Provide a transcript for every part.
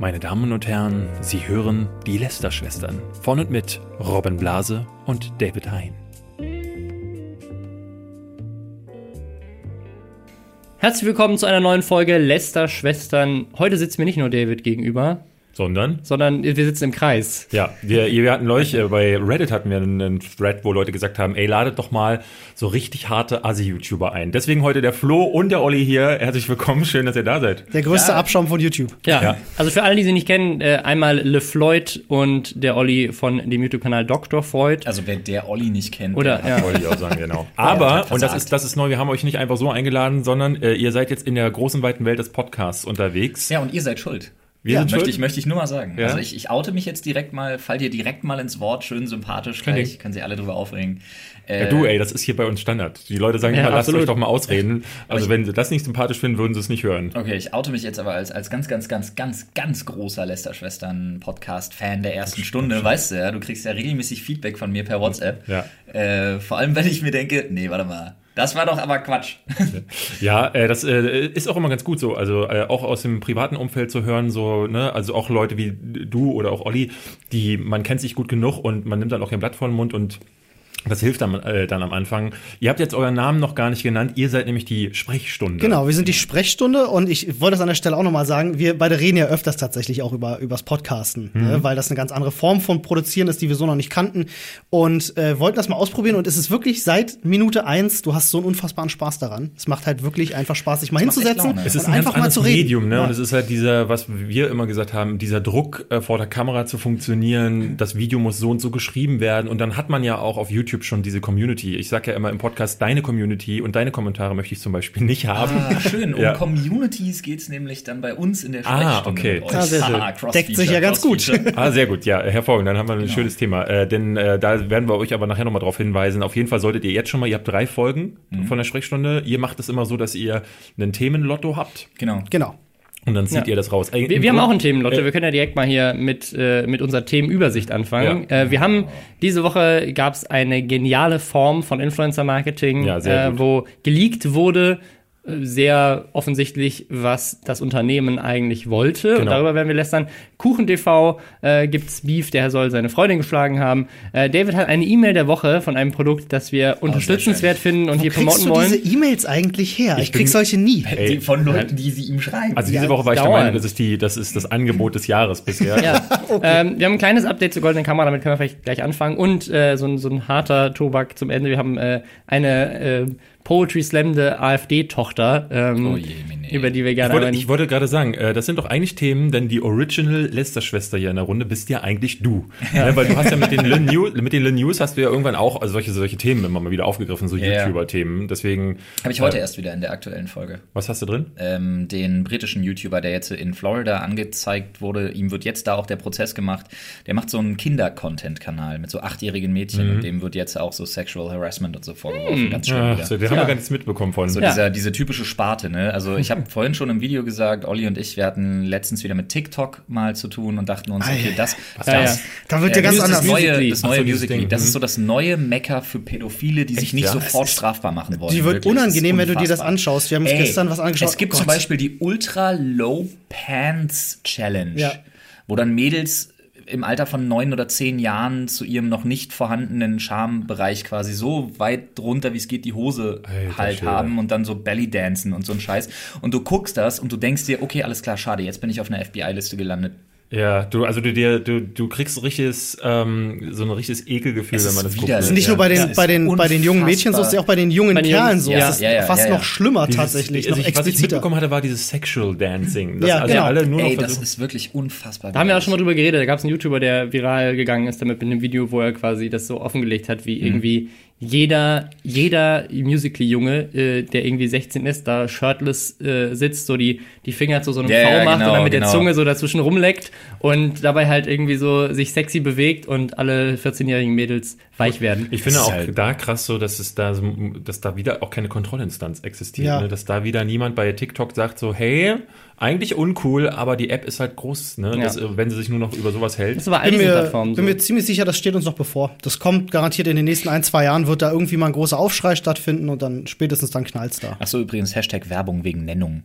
Meine Damen und Herren, Sie hören die Lester-Schwestern von und mit Robin Blase und David Hein. Herzlich willkommen zu einer neuen Folge Lester Schwestern. Heute sitzt mir nicht nur David gegenüber, Sondern? sondern wir sitzen im Kreis. Ja, wir, wir hatten neulich, äh, bei Reddit hatten wir einen, Thread, wo Leute gesagt haben, ey, ladet doch mal so richtig harte Assi-YouTuber ein. Deswegen heute der Flo und der Olli hier. Herzlich willkommen, schön, dass ihr da seid. Der größte Abschaum von YouTube. Ja. Ja. Also für alle, die sie nicht kennen, äh, einmal LeFloid und der Olli von dem YouTube-Kanal Dr. Freud. Also wer der Olli nicht kennt, Oder, der ja. ich auch sagen, genau. Aber, hat und das ist, das ist neu, wir haben euch nicht einfach so eingeladen, sondern äh, ihr seid jetzt in der großen, weiten Welt des Podcasts unterwegs. Ja, und ihr seid schuld. Wir ja, möchte ich, möchte ich nur mal sagen. Ja? Also ich, ich oute mich jetzt direkt mal, fall dir direkt mal ins Wort, schön sympathisch, Kein gleich können sie alle drüber aufregen. Äh, Ja, du, ey, das ist hier bei uns Standard. Die Leute sagen Ja, immer, lasst euch doch mal ausreden. Also wenn sie das nicht sympathisch finden, würden sie es nicht hören. Okay, ich oute mich jetzt aber als, als ganz, ganz, ganz, ganz, ganz großer Lester-Schwestern-Podcast-Fan der ersten Stunde. Weißt du ja, du kriegst ja regelmäßig Feedback von mir per WhatsApp. Ja. Äh, vor allem, wenn ich mir denke, nee, warte mal, das war doch aber Quatsch. Ja, äh, das äh, ist auch immer ganz gut so. Also äh, auch aus dem privaten Umfeld zu hören, so, ne, also auch Leute wie du oder auch Olli, die man kennt sich gut genug und man nimmt dann auch kein Blatt vor den Mund und das hilft dann, äh, dann am Anfang. Ihr habt jetzt euren Namen noch gar nicht genannt. Ihr seid nämlich die Sprechstunde. Genau, wir sind die Sprechstunde und ich wollte das an der Stelle auch nochmal sagen, wir beide reden ja öfters tatsächlich auch über übers Podcasten, ne, weil das eine ganz andere Form von Produzieren ist, die wir so noch nicht kannten und äh, wollten das mal ausprobieren und es ist wirklich seit Minute eins, du hast so einen unfassbaren Spaß daran. Es macht halt wirklich einfach Spaß, sich mal echt hinzusetzen. Es ist und ein einfach ganz mal zu reden. Medium, ne? Ja. Und es ist halt dieser, was wir immer gesagt haben, dieser Druck äh, vor der Kamera zu funktionieren. Das Video muss so und so geschrieben werden. Und dann hat man ja auch auf YouTube schon diese Community. Ich sage ja immer im Podcast deine Community und deine Kommentare möchte ich zum Beispiel nicht haben. Ah, schön. Um Ja. Communities geht's nämlich dann bei uns in der Ah, Sprechstunde. okay. mit euch. Ah, sehr. Haha, Cross-Feature, Deckt sich ja ganz gut. Ah, sehr gut, ja, hervorragend. Dann haben wir Genau. ein schönes Thema. Äh, denn äh, da werden wir euch aber nachher nochmal drauf hinweisen. Auf jeden Fall solltet ihr jetzt schon mal, ihr habt drei Folgen Mhm. von der Sprechstunde. Ihr macht es immer so, dass ihr einen Themenlotto habt Genau. Genau. Und dann zieht Ja. ihr das raus. Wir, wir haben auch ein Themenlotto. Äh, Wir können ja direkt mal hier mit, äh, mit unserer Themenübersicht anfangen. Ja. Äh, wir haben diese Woche gab es eine geniale Form von Influencer-Marketing, Ja, sehr äh, wo geleakt wurde, sehr offensichtlich, was das Unternehmen eigentlich wollte. Und Genau. darüber werden wir lästern. KuchenTV äh, gibt's Beef, der soll seine Freundin geschlagen haben. Äh, David hat eine E-Mail der Woche von einem Produkt, das wir unterstützenswert finden und Wo hier kriegst promoten du wollen. diese E-Mails eigentlich her? Ich, bin- krieg solche nie. Ey, von Leuten, die sie ihm schreiben. Also diese Ja, Woche war ich der dauernd. Meinung, das ist, die, das ist das Angebot des Jahres bisher. Ja. ähm, wir haben ein kleines Update zur goldenen Kamera, damit können wir vielleicht gleich anfangen. Und äh, so, ein, so ein harter Tobak zum Ende. Wir haben äh, eine äh, Poetry Slammende AfD-Tochter, ähm, Oh je. Über die wir Ich gerne wollte, einmal- ich wollte gerade sagen, äh, das sind doch eigentlich Themen, denn die Original Lester-Schwester hier in der Runde bist ja eigentlich du. Ja. weil du hast ja mit den Le News, mit den Le News hast du ja irgendwann auch also solche, solche Themen immer mal wieder aufgegriffen, so Ja. YouTuber-Themen. Deswegen. Habe ich heute äh, erst wieder in der aktuellen Folge. Was hast du drin? Ähm, den britischen YouTuber, der jetzt in Florida angezeigt wurde, ihm wird jetzt da auch der Prozess gemacht. Der macht so einen Kinder-Content-Kanal mit so achtjährigen Mädchen und dem wird jetzt auch so Sexual Harassment und so vorgeworfen. Ganz schlimm Ach, so, den haben wir gar nichts mitbekommen von. So Ja. dieser, diese typische Sparte, ne? Also ich habe vorhin schon im Video gesagt, Olli und ich, wir hatten letztens wieder mit TikTok mal zu tun und dachten uns, okay, das, Ja, das, ja. Da wird äh, ja ganz das anders. neue, Musical.ly. das neue so, Musical.ly. Das Mhm. ist so das neue Mecker für Pädophile, die sich Echt, nicht ja? sofort strafbar machen wollen. Die wird Wirklich, das unangenehm, wenn du dir das anschaust. Wir haben uns Ey, gestern was angeschaut. Es gibt Oh zum. Beispiel die Ultra Low Pants Challenge, Ja. wo dann Mädels im Alter von neun oder zehn Jahren zu ihrem noch nicht vorhandenen Schambereich quasi so weit drunter, wie es geht, die Hose Alter halt Schwede. haben und dann so Belly dancen und so ein Scheiß. Und du guckst das und du denkst dir, okay, alles klar, schade, jetzt bin ich auf einer FBI-Liste gelandet. Ja, du, also du dir, du, du kriegst so richtiges, ähm, so ein richtiges Ekelgefühl, Es wenn man das guckt. Das ist nicht Ja, nur bei den, ist bei den, bei den jungen Mädchen so, es ist ja auch bei den jungen Bei den Kerlen so. ja, es ist ja, ja, fast ja, ja. noch schlimmer Dieses- tatsächlich, also noch ich, was ich mitbekommen hatte, war dieses Sexual Dancing. Das Ja, also genau. alle nur noch Ey, das ist wirklich unfassbar. Da haben wir auch schon mal drüber geredet. Da gab es einen YouTuber, der viral gegangen ist damit mit einem Video, wo er quasi das so offengelegt hat, Mhm. wie irgendwie jeder, jeder Musical.ly-Junge, äh, der irgendwie 16 ist, da shirtless äh, sitzt, so die, die Finger zu so einem Ja, V macht genau, und dann mit der genau. Zunge so dazwischen rumleckt und dabei halt irgendwie so sich sexy bewegt und alle 14-jährigen Mädels weich werden. Ich finde auch halt- da krass so, dass es da, so, dass da wieder auch keine Kontrollinstanz existiert. Ja. Ne? Dass da wieder niemand bei TikTok sagt so, hey, eigentlich uncool, aber die App ist halt groß, ne? Ja. Das, äh, wenn sie sich nur noch über sowas hält. Das ist aber bin mir, Plattformen so. bin mir ziemlich sicher, das steht uns noch bevor. Das kommt garantiert in den nächsten ein, zwei Jahren, wird da irgendwie mal ein großer Aufschrei stattfinden und dann spätestens dann knallt's da. Ach so, übrigens Hashtag Werbung wegen Nennung.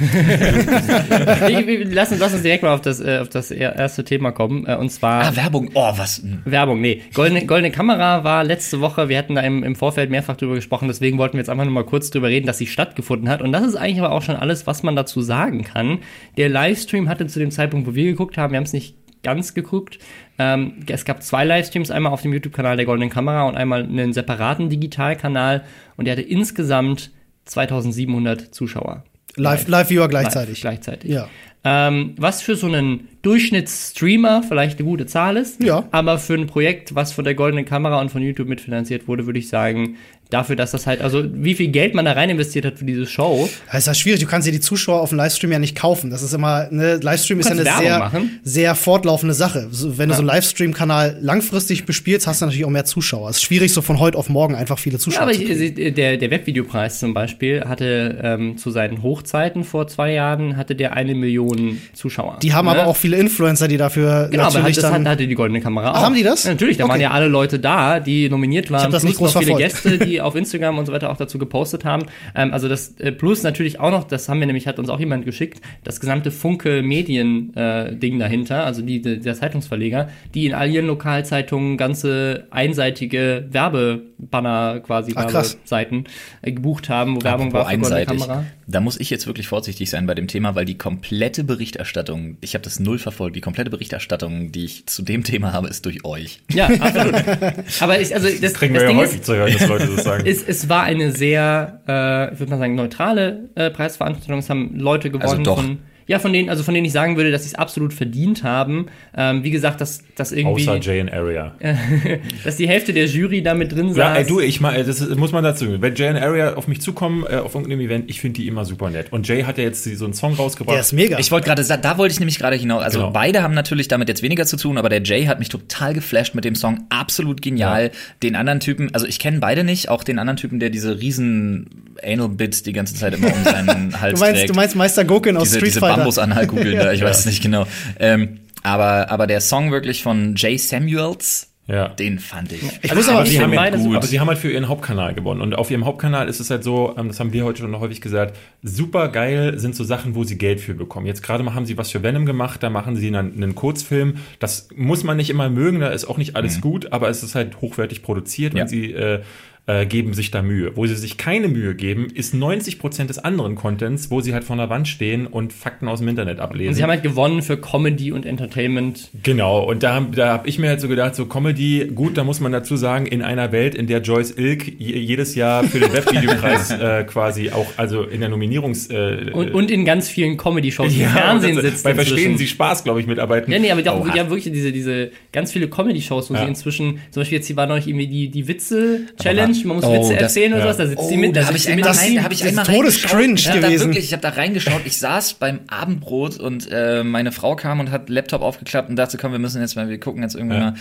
lass, uns, lass uns direkt mal auf das, äh, auf das er- erste Thema kommen. Äh, und zwar Ah, Werbung. Oh, was? Hm. Werbung. Nee, goldene, goldene Kamera war letzte Woche. Wir hatten da im, im Vorfeld mehrfach drüber gesprochen. Deswegen wollten wir jetzt einfach nur mal kurz drüber reden, dass sie stattgefunden hat. Und das ist eigentlich aber auch schon alles, was man dazu sagen kann. Der Livestream hatte zu dem Zeitpunkt, wo wir geguckt haben, wir haben es nicht ganz geguckt. Ähm, es gab zwei Livestreams, einmal auf dem YouTube-Kanal der Goldenen Kamera und einmal einen separaten Digitalkanal. Und der hatte insgesamt 2700 Zuschauer. Live, Live-Viewer gleichzeitig. Live, gleichzeitig. Ja. Ähm, was für so einen Durchschnittsstreamer vielleicht eine gute Zahl ist. Ja. Aber für ein Projekt, was von der Goldenen Kamera und von YouTube mitfinanziert wurde, würde ich sagen, dafür, dass das halt, also wie viel Geld man da rein investiert hat für diese Show. Das ist ja schwierig, du kannst dir die Zuschauer auf dem Livestream ja nicht kaufen. Das ist immer, ne, Livestream ist ja eine Werbung sehr, machen. sehr fortlaufende Sache. Wenn du so einen Livestream-Kanal langfristig bespielst, hast du natürlich auch mehr Zuschauer. Es ist schwierig, so von heute auf morgen einfach viele Ja, Zuschauer aber zu ich, kriegen. der, der Webvideopreis zum Beispiel hatte ähm, zu seinen Hochzeiten vor zwei Jahren hatte der eine Million Zuschauer. Die haben Ne? aber auch viele Influencer, die dafür Genau, aber natürlich hat, das dann. hat, hatte die Goldene Kamera auch. haben die das? Ja, natürlich, da waren Okay. ja alle Leute da, die nominiert waren. hab das nicht groß viele verfolgt. Gäste, die auf Instagram und so weiter auch dazu gepostet haben. Ähm, also das äh, plus natürlich auch noch, das haben wir nämlich, hat uns auch jemand geschickt, das gesamte Funke Medien äh, Ding dahinter, also die, die, der Zeitungsverleger, die in all ihren Lokalzeitungen ganze einseitige Werbebanner quasi Ach. Werbeseiten äh, gebucht haben, wo Werbung war Apropos für einseitig. Kamera. Da muss ich jetzt wirklich vorsichtig sein bei dem Thema, weil die komplette Berichterstattung, ich habe das null verfolgt, die komplette Berichterstattung, die ich zu dem Thema habe, ist durch euch. Ja, absolut. aber ich, also das, Kriegen das wir ja häufig ist, zu hören, dass Leute das sagen. Es, es war eine sehr, äh, ich würde mal sagen, neutrale äh, Preisveranstaltung. Es haben Leute gewonnen Also doch. von. Ja, von denen, also von denen ich sagen würde, dass sie es absolut verdient haben. Ähm, wie gesagt, dass, dass irgendwie, Außer Jay and Area. dass die Hälfte der Jury da mit drin saß. Ja, ey, du, ich mal, das ist, muss man dazu. Wenn Jay and Area auf mich zukommen, äh, auf irgendeinem Event, ich finde die immer super nett. Und Jay hat ja jetzt so einen Song rausgebracht. Der ist mega. Ich wollte gerade sagen, da wollte ich nämlich gerade hinaus. Also Genau. beide haben natürlich damit jetzt weniger zu tun, aber der Jay hat mich total geflasht mit dem Song, absolut genial. Den anderen Typen, also ich kenne beide nicht, auch den anderen Typen, der diese riesen Anal Bits die ganze Zeit immer um seinen Hals du meinst, trägt. du meinst Meister Gokin aus diese, Street diese Fighter. Bambusanhalkugeln da, ich weiß es nicht genau. Ähm, aber, aber der Song wirklich von Jay Samuels, Ja. den fand ich. Ich muss aber- sie haben, ja, super. aber sie haben halt für ihren Hauptkanal gewonnen. Und auf ihrem Hauptkanal ist es halt so, ähm, das haben wir heute schon häufig gesagt, super geil sind so Sachen, wo sie Geld für bekommen. Jetzt gerade mal haben sie was für Venom gemacht, da machen sie einen, einen Kurzfilm. Das muss man nicht immer mögen, da ist auch nicht alles gut, aber es ist halt hochwertig produziert Ja. und sie äh, äh, geben sich da Mühe. Wo sie sich keine Mühe geben, ist 90% des anderen Contents, wo sie halt vor der Wand stehen und Fakten aus dem Internet ablesen. Und sie haben halt gewonnen für Comedy und Entertainment. Genau, und da, da habe ich mir halt so gedacht, so Comedy, gut, da muss man dazu sagen, in einer Welt, in der Joyce Ilk je- jedes Jahr für den Webvideopreis äh, quasi auch, also in der Nominierungs... Äh, Und, und in ganz vielen Comedy-Shows im ja, Fernsehen und das- sitzt. Bei Verstehen. Sie Spaß, glaube ich, mitarbeiten. Ja, nee, aber die haben wirklich diese, diese ganz viele Comedy-Shows, wo Ja. sie inzwischen, zum Beispiel jetzt, hier war neulich irgendwie die, die Witze-Challenge, man muss Oh, Witze das- erzählen oder ja. sowas, da sitzt sie Oh, mit, da habe ich einmal rein, da habe ich Das ist einmal todescringe. Ja, da gewesen. wirklich, ich habe da reingeschaut. Ich saß beim Abendbrot und äh, meine Frau kam und hat Laptop aufgeklappt und dachte, komm, wir müssen jetzt mal, wir gucken jetzt irgendwie Ja. mal.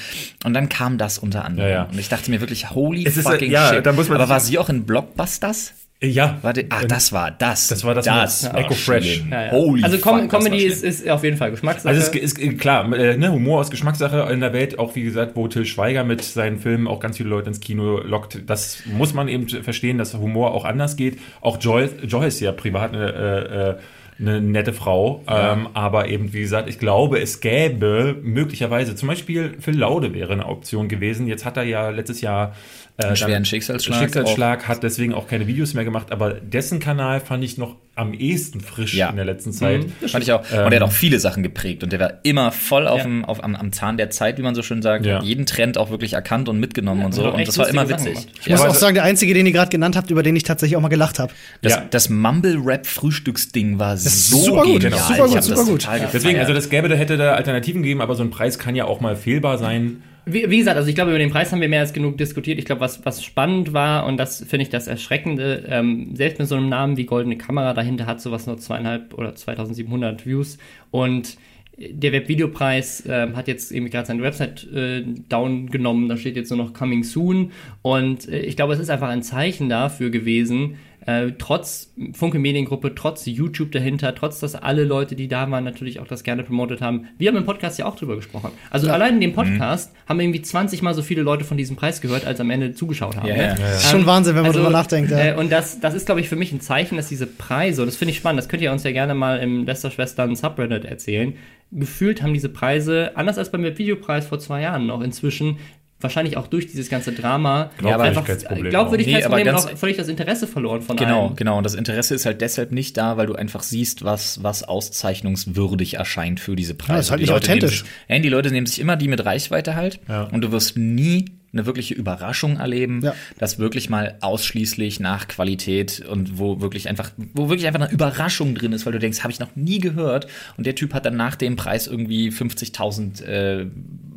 Und dann kam das unter anderem. Ja. Und ich dachte mir wirklich, holy Es ist, äh, fucking ja, shit. da muss man Aber war sie auch in Blockbusters? Ja. Warte, ah, das war das. Das war das das war Echo Fresh. Ja, ja. Holy also Com fuck, Comedy ist, ist auf jeden Fall Geschmackssache. Also es ist äh, klar, äh, ne, Humor ist Geschmackssache in der Welt, auch wie gesagt, wo Till Schweiger mit seinen Filmen auch ganz viele Leute ins Kino lockt. Das muss man eben verstehen, dass Humor auch anders geht. Auch Joy, Joy ist ja privat eine, äh, äh, eine nette Frau, ähm, aber eben, wie gesagt, ich glaube, es gäbe möglicherweise, zum Beispiel Phil Laude wäre eine Option gewesen. Jetzt hat er ja letztes Jahr äh, Einen schweren Schicksalsschlag Schicksalsschlag hat deswegen auch keine Videos mehr gemacht, aber dessen Kanal fand ich noch am ehesten frisch Ja. in der letzten Zeit. Fand ich auch. Ähm, und er hat auch viele Sachen geprägt und der war immer voll auf Ja. dem, auf, am, am Zahn der Zeit, wie man so schön sagt. Ja. Jeden Trend auch wirklich erkannt und mitgenommen und so. und das war immer witzig. Ich muss auch sagen, der einzige, den ihr gerade genannt habt, über den ich tatsächlich auch mal gelacht habe. Das, Ja. das Mumble-Rap-Frühstücksding war so super gut, genial. super gut, super gut. Deswegen, also das gäbe, da hätte da Alternativen gegeben, aber so ein Preis kann ja auch mal fehlbar sein. Wie, wie gesagt, also ich glaube, über den Preis haben wir mehr als genug diskutiert. Ich glaube, was, was spannend war, und das finde ich das Erschreckende, ähm, selbst mit so einem Namen wie Goldene Kamera dahinter hat sowas nur zweieinhalb oder 2700 Views. Und der Webvideopreis ähm, hat jetzt irgendwie gerade seine Website äh, down genommen. Da steht jetzt nur noch Coming Soon. Und äh, ich glaube, es ist einfach ein Zeichen dafür gewesen, äh, trotz Funke Mediengruppe, trotz YouTube dahinter, trotz dass alle Leute, die da waren, natürlich auch das gerne promotet haben. Wir haben im Podcast ja auch drüber gesprochen. Also allein in dem Podcast haben irgendwie 20 mal so viele Leute von diesem Preis gehört, als am Ende zugeschaut haben. Ja, ne? ja. Ja, Das ist schon Wahnsinn, wenn man drüber nachdenkt. Ja. Äh, und das, das ist, glaube ich, für mich ein Zeichen, dass diese Preise, und das finde ich spannend, das könnt ihr uns ja gerne mal im Lester-Schwestern Subreddit erzählen. Gefühlt haben diese Preise, anders als beim Videopreis vor zwei Jahren noch, inzwischen wahrscheinlich auch durch dieses ganze Drama Glaubwürdigkeitsproblem einfach Glaubwürdigkeitsproblem Nee, auch völlig das Interesse verloren von Genau, allen. genau. Und das Interesse ist halt deshalb nicht da, weil du einfach siehst, was, was auszeichnungswürdig erscheint für diese Preise. Ja, ist halt die nicht Leute nehmen authentisch. Sich, ja, die Leute nehmen sich immer die mit Reichweite halt. Ja. Und du wirst nie eine wirkliche Überraschung erleben, Ja. das wirklich mal ausschließlich nach Qualität und wo wirklich einfach, wo wirklich einfach eine Überraschung drin ist, weil du denkst, habe ich noch nie gehört. Und der Typ hat dann nach dem Preis irgendwie 50.000 äh,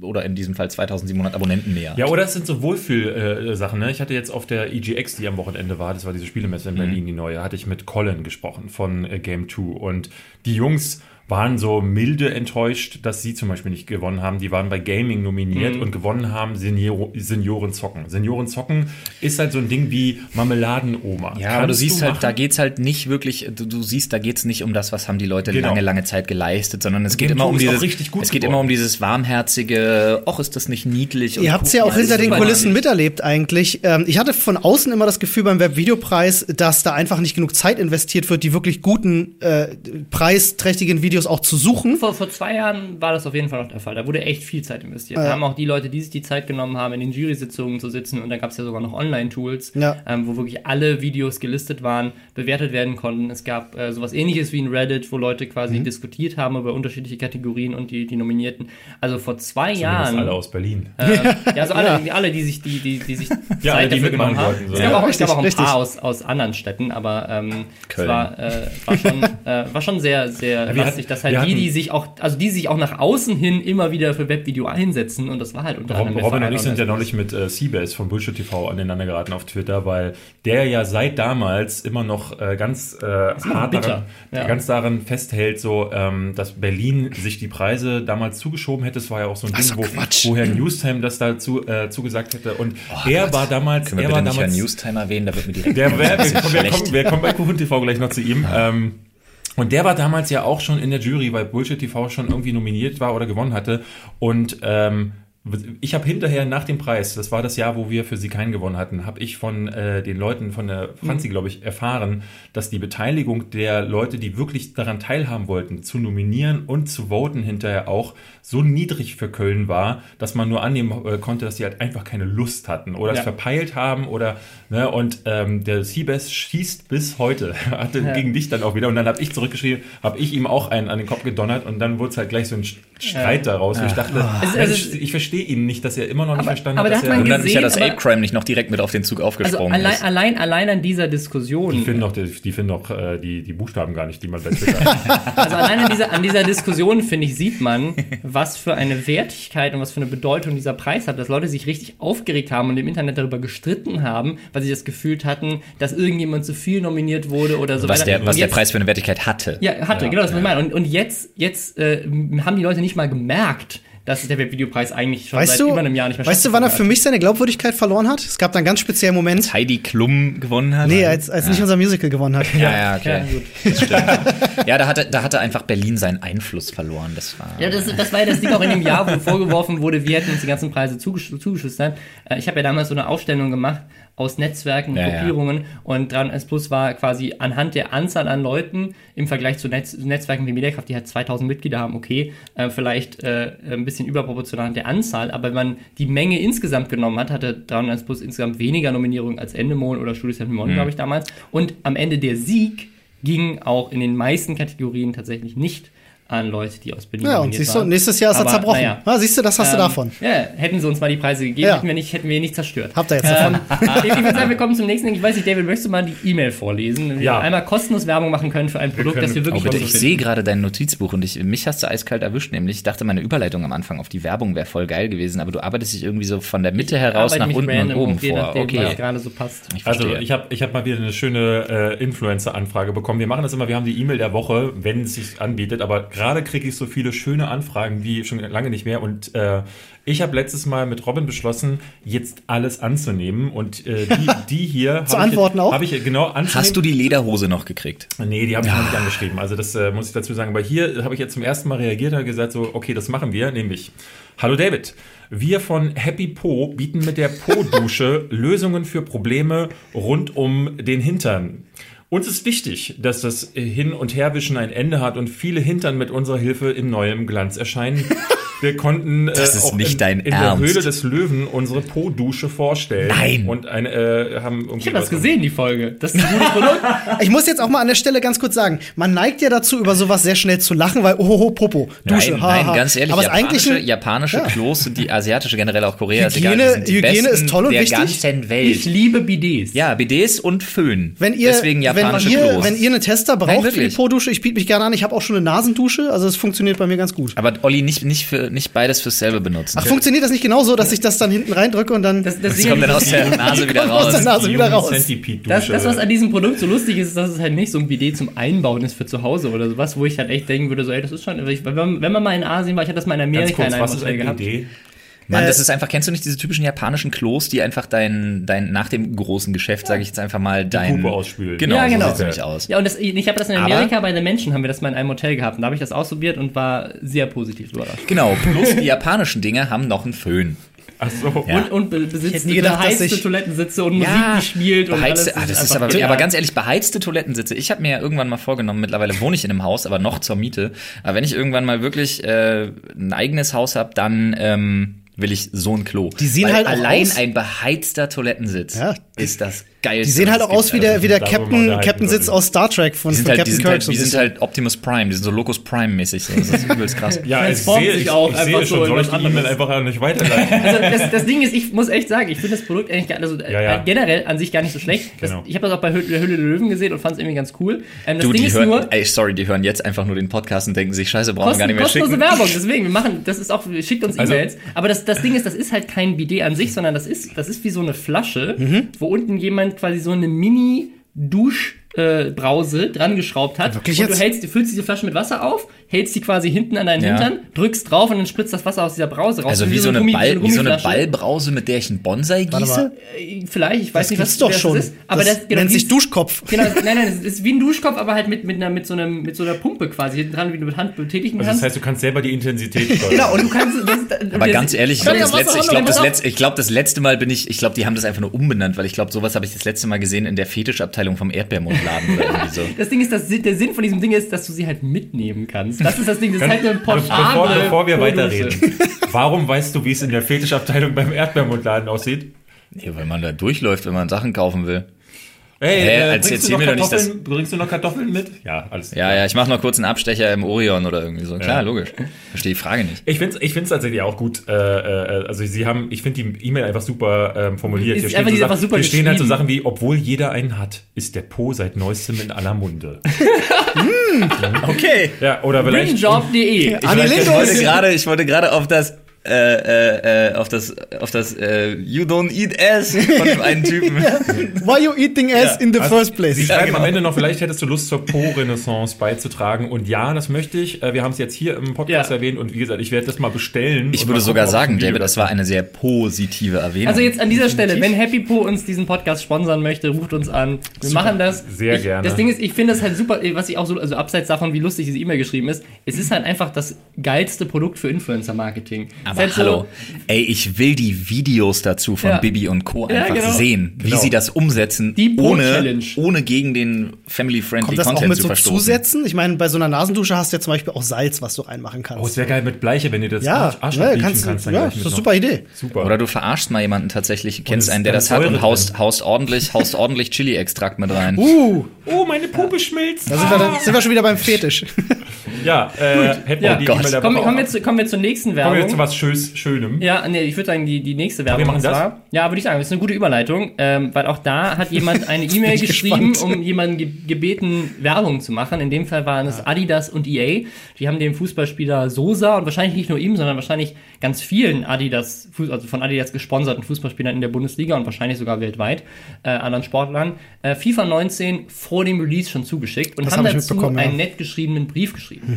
oder in diesem Fall 2.700 Abonnenten mehr. Ja, oder es sind so Wohlfühl-Sachen. Ne? Ich hatte jetzt auf der EGX, die am Wochenende war, das war diese Spielemesse in Berlin, die neue, hatte ich mit Colin gesprochen von äh, Game 2. Und die Jungs waren so milde enttäuscht, dass sie zum Beispiel nicht gewonnen haben. Die waren bei Gaming nominiert und gewonnen haben Senior Senioren zocken. Senioren zocken ist halt so ein Ding wie Marmeladenoma. Ja, aber du siehst halt, machen? da geht's halt nicht wirklich, du, du siehst, da geht's nicht um das, was haben die Leute Genau. lange, lange Zeit geleistet, sondern es geht Game immer um dieses, richtig gut es geht immer um dieses warmherzige, ach, ist das nicht niedlich? und Ihr habt es ja auch hinter den Kulissen miterlebt eigentlich. Ähm, ich hatte von außen immer das Gefühl beim Webvideopreis, dass da einfach nicht genug Zeit investiert wird, die wirklich guten, äh, preisträchtigen Videos auch zu suchen. Vor, vor zwei Jahren war das auf jeden Fall noch der Fall. Da wurde echt viel Zeit investiert. Da haben auch die Leute, die sich die Zeit genommen haben, in den Jury-Sitzungen zu sitzen und da gab es ja sogar noch Online-Tools, Ja. ähm, wo wirklich alle Videos gelistet waren, bewertet werden konnten. Es gab äh, sowas ähnliches wie ein Reddit, wo Leute quasi Mhm. diskutiert haben über unterschiedliche Kategorien und die, die Nominierten. Also vor zwei Zumindest Jahren. alle aus Berlin. Ähm, ja, also alle, irgendwie alle, die sich, die, die, die sich Ja, alle, die dafür genommen haben. wollten, so. Es gab Ja, auch, richtig, auch ein richtig. paar aus, aus anderen Städten, aber ähm, es war, äh, war, schon, äh, war schon sehr, sehr wir hatten- dass halt die, die sich auch, also die sich auch nach außen hin immer wieder für Webvideo einsetzen und das war halt unter Rob, anderem der Robin und ich sind ja neulich mit äh, Seabass von Bullshit TV aneinander geraten auf Twitter, weil der ja seit damals immer noch äh, ganz äh, hart daran, ja. ganz daran festhält, so ähm, dass Berlin sich die Preise damals zugeschoben hätte. Es war ja auch so ein Ding, so, wo, wo Herr Newstime das dazu äh, zugesagt hätte. Und er war damals, Können wir er bitte war nicht Herrn damals Newstime erwähnen, da wird mir direkt der, wer, wir, kommen, wir, kommen, wir kommen bei Kuchen TV gleich noch zu ihm. Ähm, und der war damals ja auch schon in der Jury, weil Bullshit TV schon irgendwie nominiert war oder gewonnen hatte. Und ähm, ich habe hinterher nach dem Preis, das war das Jahr, wo wir für sie keinen gewonnen hatten, habe ich von äh, den Leuten von der Franzi, glaube ich, erfahren, dass die Beteiligung der Leute, die wirklich daran teilhaben wollten, zu nominieren und zu voten hinterher auch so niedrig für Köln war, dass man nur annehmen äh, konnte, dass sie halt einfach keine Lust hatten oder es Ja. verpeilt haben oder ne und ähm, der Seabass schießt bis heute hatte Ja. gegen dich dann auch wieder und dann habe ich zurückgeschrieben, habe ich ihm auch einen an den Kopf gedonnert und dann wurde es halt gleich so ein Streit daraus. Wo ich dachte, Es- Mensch, es- ich verstehe ihn nicht, dass er immer noch nicht Aber- verstanden aber hat, da dass hat man er dann ist ja das gesehen, Ape Crime nicht noch direkt mit auf den Zug Also aufgesprungen allein, ist. allein, allein an dieser Diskussion. die finden doch, die, die finden doch äh, die, die Buchstaben gar nicht, die man bei Twitter Also allein an dieser, an dieser Diskussion, finde ich, sieht man, was für eine Wertigkeit und was für eine Bedeutung dieser Preis hat, dass Leute sich richtig aufgeregt haben und im Internet darüber gestritten haben, weil sie das Gefühl hatten, dass irgendjemand zu viel nominiert wurde oder so was weiter. der, was Und der jetzt- Preis für eine Wertigkeit hatte. Ja, hatte, Ja, genau, das was ich meine. Und, und jetzt, jetzt äh, haben die Leute nicht mal gemerkt, dass der Webvideopreis eigentlich schon Weißt seit du, über einem Jahr nicht mehr weißt du, wann er für mich seine Glaubwürdigkeit verloren hat? Es gab da einen ganz speziellen Moment. Heidi Klum gewonnen hat. Nee, als, als nicht unser Musical gewonnen hat. Ja, ja, hat. Ja, okay. gut. Das stimmt. ja, da hatte, da hatte einfach Berlin seinen Einfluss verloren. Das war. Ja, das, das war ja das Ding auch in dem Jahr, wo vorgeworfen wurde, wir hätten uns die ganzen Preise zugesch zugeschustert. Äh, ich habe ja damals so eine Ausstellung gemacht aus Netzwerken, Ja, ja. Gruppierungen und 3S Plus war quasi anhand der Anzahl an Leuten im Vergleich zu Netz Netzwerken wie Mediakraft, die halt 2000 Mitglieder haben, okay, äh, vielleicht äh, ein bisschen überproportional an der Anzahl, aber wenn man die Menge insgesamt genommen hat, hatte 3S Plus insgesamt weniger Nominierungen als Endemol oder Studio 71, Mhm. glaube ich, damals. Und am Ende der Sieg ging auch in den meisten Kategorien tatsächlich nicht an Leute, die aus Berlin Ja, und siehst du, nächstes Jahr ist er zerbrochen. naja. Ah, siehst du, das hast du Ähm, davon. Ja, hätten sie uns mal die Preise gegeben, Ja. hätten, wir nicht, hätten wir nicht zerstört. Habt ihr jetzt davon? ich würde sagen, wir kommen zum nächsten Ding. Ich weiß nicht, David, möchtest du mal die E-Mail vorlesen? Wir Ja. einmal kostenlos Werbung machen können für ein Produkt, können- das wir Oh, wirklich bitte, gut ich sehe gerade dein Notizbuch und ich, mich hast du eiskalt erwischt, nämlich ich dachte, meine Überleitung am Anfang auf die Werbung wäre voll geil gewesen, aber du arbeitest dich irgendwie so von der Mitte heraus Arbeite nach mich unten und random oben vor. nachdem, Okay, was gerade so passt. ich Also ich habe ich hab mal wieder eine schöne äh, Influencer-Anfrage bekommen. Wir machen das immer, wir haben die E-Mail der Woche, wenn es sich anbietet, aber gerade kriege ich so viele schöne Anfragen wie schon lange nicht mehr. Und äh, ich habe letztes Mal mit Robin beschlossen, jetzt alles anzunehmen. Und äh, die, die hier Zu habe ich, antworten auch? Habe ich genau anzunehmen. Hast du die Lederhose noch gekriegt? Nee, die habe ich noch nicht angeschrieben. Also das äh, muss ich dazu sagen. Aber hier habe ich jetzt zum ersten Mal reagiert und gesagt so, okay, das machen wir, nämlich. Hallo David. Wir von Happy Po bieten mit der Po-Dusche Lösungen für Probleme rund um den Hintern. Uns ist wichtig, dass das Hin- und Herwischen ein Ende hat und viele Hintern mit unserer Hilfe in neuem Glanz erscheinen. Wir konnten äh, ist auch nicht in, dein in Ernst. der Höhle des Löwen unsere Po-Dusche vorstellen. Nein. Und eine, äh, haben irgendwie Ich habe das was- gesehen, die Folge. Das ist ein gutes Produkt. Ich muss jetzt auch mal an der Stelle ganz kurz sagen, man neigt ja dazu, über sowas sehr schnell zu lachen, weil ohoho, Popo, Dusche, nein, ha, nein, ha. ganz ehrlich, Aber es ist eigentlich japanische, ein, japanische Ja. Klos sind die asiatische generell auch Korea. ist Hygiene- egal, die sind die Hygiene besten ist toll und der wichtig. ganzen Welt. Ich liebe Bidets. ja, BDs und Föhn. wenn ihr, Deswegen wenn, japanische ihr Klos. wenn ihr einen Tester Nein, braucht für die wirklich. Po-Dusche, ich biete mich gerne an. Ich habe auch schon eine Nasendusche, also es funktioniert bei mir ganz gut. aber Olli, nicht, nicht, für, nicht beides fürs selbe benutzen. Ach, funktioniert das nicht genauso, dass ich das dann hinten reindrücke und dann. Das, das, das kommt dann aus der Nase wieder kommt aus der raus. Nase wieder raus. Das, das, was an diesem Produkt so lustig ist, ist, dass es halt nicht so ein Bidet zum Einbauen ist für zu Hause oder sowas, wo ich halt echt denken würde, so, ey, das ist schon, ich, wenn, man- mal in Asien war, ich hatte das mal in Ganz Amerika kurz, in einem was ist Hotel ein gehabt. Idee? Mann, Äh, das ist einfach, kennst du nicht diese typischen japanischen Klos, die einfach dein, dein nach dem großen Geschäft, sage ich jetzt einfach mal, dein. Puppe ausspülen. Genau, Ja, genau. so sieht's nämlich aus. Ja, und das, ich habe das in Aber- Amerika bei den Menschen, haben wir das mal in einem Hotel gehabt. Und da habe ich das ausprobiert und war sehr positiv überrascht. Genau, plus die japanischen Dinge haben noch einen Föhn. Ach so. Ja. Und, und be- besitzt gedacht, dass beheizte ich- Toilettensitze und Musik, die spielt und beheizte, alles. ah, das ist aber, genial. aber ganz ehrlich, beheizte Toilettensitze. Ich habe mir ja irgendwann mal vorgenommen, mittlerweile wohne ich in einem Haus, aber noch zur Miete. Aber wenn ich irgendwann mal wirklich äh, ein eigenes Haus habe, dann ähm, will ich so ein Klo. Die sehen Weil halt allein aus- ein beheizter Toilettensitz Ja. ist das geilste. Die sehen halt auch aus wie der, wie der mal Captain, Captain Sitz aus Star Trek von, Die sind von halt, die Captain sind Kirk. halt, so die sind bisschen. halt Optimus Prime, die sind so Locus Prime mäßig. So. Das ist übelst krass. Ja, ich sehe, sich ich, auch ich einfach sehe so schon, soll ich was die E-Mail anderes. einfach nicht weiterleiten? Also das, das Ding ist, ich muss echt sagen, ich finde das Produkt eigentlich gar, also, Ja, ja. äh, generell an sich gar nicht so schlecht. Das, Genau. Ich habe das auch bei Hülle der Löwen gesehen und fand es irgendwie ganz cool. Ähm, das Du, Ding die ist hören, nur, ey, sorry, die hören jetzt einfach nur den Podcast und denken sich, scheiße, brauchen wir gar Kosten, nicht mehr kostenlose schicken. Werbung, deswegen, wir machen, das ist auch, schickt uns Also- E-Mails. Aber das, das Ding ist, das ist halt kein Bidet an sich, sondern das ist, das ist wie so eine Flasche, Mhm. wo unten jemand quasi so eine Mini-Dusch- äh, Brause dran geschraubt hat. Wirklich und du hältst, du füllst diese Flasche mit Wasser auf, hältst die quasi hinten an deinen Ja. Hintern, drückst drauf und dann spritzt das Wasser aus dieser Brause raus. Also wie so eine, Gummi- Ball, wie so eine. Ballbrause, mit der ich einen Bonsai gieße? Äh, Vielleicht, ich weiß Das nicht, was doch das schon. ist. Aber das, das, genau, nennt wie- sich Duschkopf. Genau, nein, nein, es ist wie ein Duschkopf, aber halt mit, mit, einer, mit, so, einem, mit so einer Pumpe quasi hinten dran, wie du mit Hand betätigen Also kannst. das heißt, du kannst selber die Intensität steuern. genau, und du kannst. Das, Aber ganz ehrlich, ich glaube, das, letzte, ich glaub, das, letzte, ich glaub, das letzte Mal bin ich, ich glaube, die haben das einfach nur umbenannt, weil ich glaube, sowas habe ich das letzte Mal gesehen in der Fetischabteilung vom Erdbeermundladen oder irgendwie so. Das Ding ist, das, der Sinn von diesem Ding ist, dass du sie halt mitnehmen kannst. Das ist das Ding, das ist halt eine Bevor, portable bevor wir weiterreden, warum weißt du, wie es in der Fetischabteilung beim Erdbeermundladen aussieht? Nee, weil man da durchläuft, wenn man Sachen kaufen will. Hey, Hä, äh, als bringst, erzähl du noch mir doch nicht, Kartoffeln, bringst du noch Kartoffeln mit? Ja, alles Ja, ja, ich mache noch kurz einen Abstecher im Orion oder irgendwie so. Klar, Ja. logisch. Verstehe die Frage nicht. Ich finde es ich find's tatsächlich auch gut. Äh, äh, also sie haben, ich finde die E-Mail einfach super ähm, formuliert. Ist Hier ist so Sachen, super hier stehen halt so. Sachen wie, obwohl jeder einen hat, ist der Po seit neuestem in aller Munde. Okay. Ja, oder vielleicht. Greenjob.de. Ich wollte gerade, ich wollte gerade auf das äh, äh, äh, auf das auf das äh, You don't eat ass von einem Typen. Why you eating ass in the Also, first place? Sie schreiben genau. am Ende noch, vielleicht hättest du Lust zur Po-Renaissance beizutragen. Und ja, das möchte ich. Äh, Wir haben es jetzt hier im Podcast Ja. erwähnt und wie gesagt, ich werde das mal bestellen. Ich würde sogar sagen, David, das war eine sehr positive Erwähnung. Also jetzt an dieser Stelle, wenn Happy Po uns diesen Podcast sponsern möchte, ruft uns an. Wir machen das. Sehr ich, gerne. Das Ding ist, ich finde das halt super, was ich auch so, also abseits davon, wie lustig diese E-Mail geschrieben ist, es ist halt einfach das geilste Produkt für Influencer-Marketing. Aber halt so- hallo, ey, ich will die Videos dazu von Ja. Bibi und Co. Ja, einfach genau. sehen, wie Genau. sie das umsetzen, Die ohne, ohne gegen den family-friendly Kommt das auch Content mit zu so verstoßen. Zusätzen? Ich meine, bei so einer Nasendusche hast du ja zum Beispiel auch Salz, was du reinmachen Oh, es kannst. wäre geil mit Bleiche, wenn ihr das ja, Arsch, ja, kannst, kannst. dann ja, das ist eine super Idee. Super. Oder du verarschst mal jemanden tatsächlich, kennst einen, der das hat und haust, haust ordentlich, haust ordentlich Chili-Extrakt mit rein. Uh, oh, meine Puppe schmilzt. da sind wir, dann, sind wir schon wieder beim Fetisch. Ja, äh, hätten wir Ja, die Gott. E-Mail der Kommen, kommen, wir zu, kommen wir zur nächsten kommen Werbung. wir zu was Schönes, Schönem. Ja, nee, ich würde sagen, die, die nächste Werbung. wir machen und zwar, Ja, würde ich sagen, das ist eine gute Überleitung, ähm, weil auch da hat jemand eine E-Mail geschrieben, gespannt. um jemanden ge gebeten, Werbung zu machen. In dem Fall waren es Adidas und EA. Die haben dem Fußballspieler Sosa und wahrscheinlich nicht nur ihm, sondern wahrscheinlich ganz vielen Adidas, also von Adidas gesponserten Fußballspielern in der Bundesliga und wahrscheinlich sogar weltweit, äh, anderen Sportlern, äh, FIFA 19 vor dem Release schon zugeschickt und Das haben hab dazu mitbekommen, ja. einen nett geschriebenen Brief geschrieben.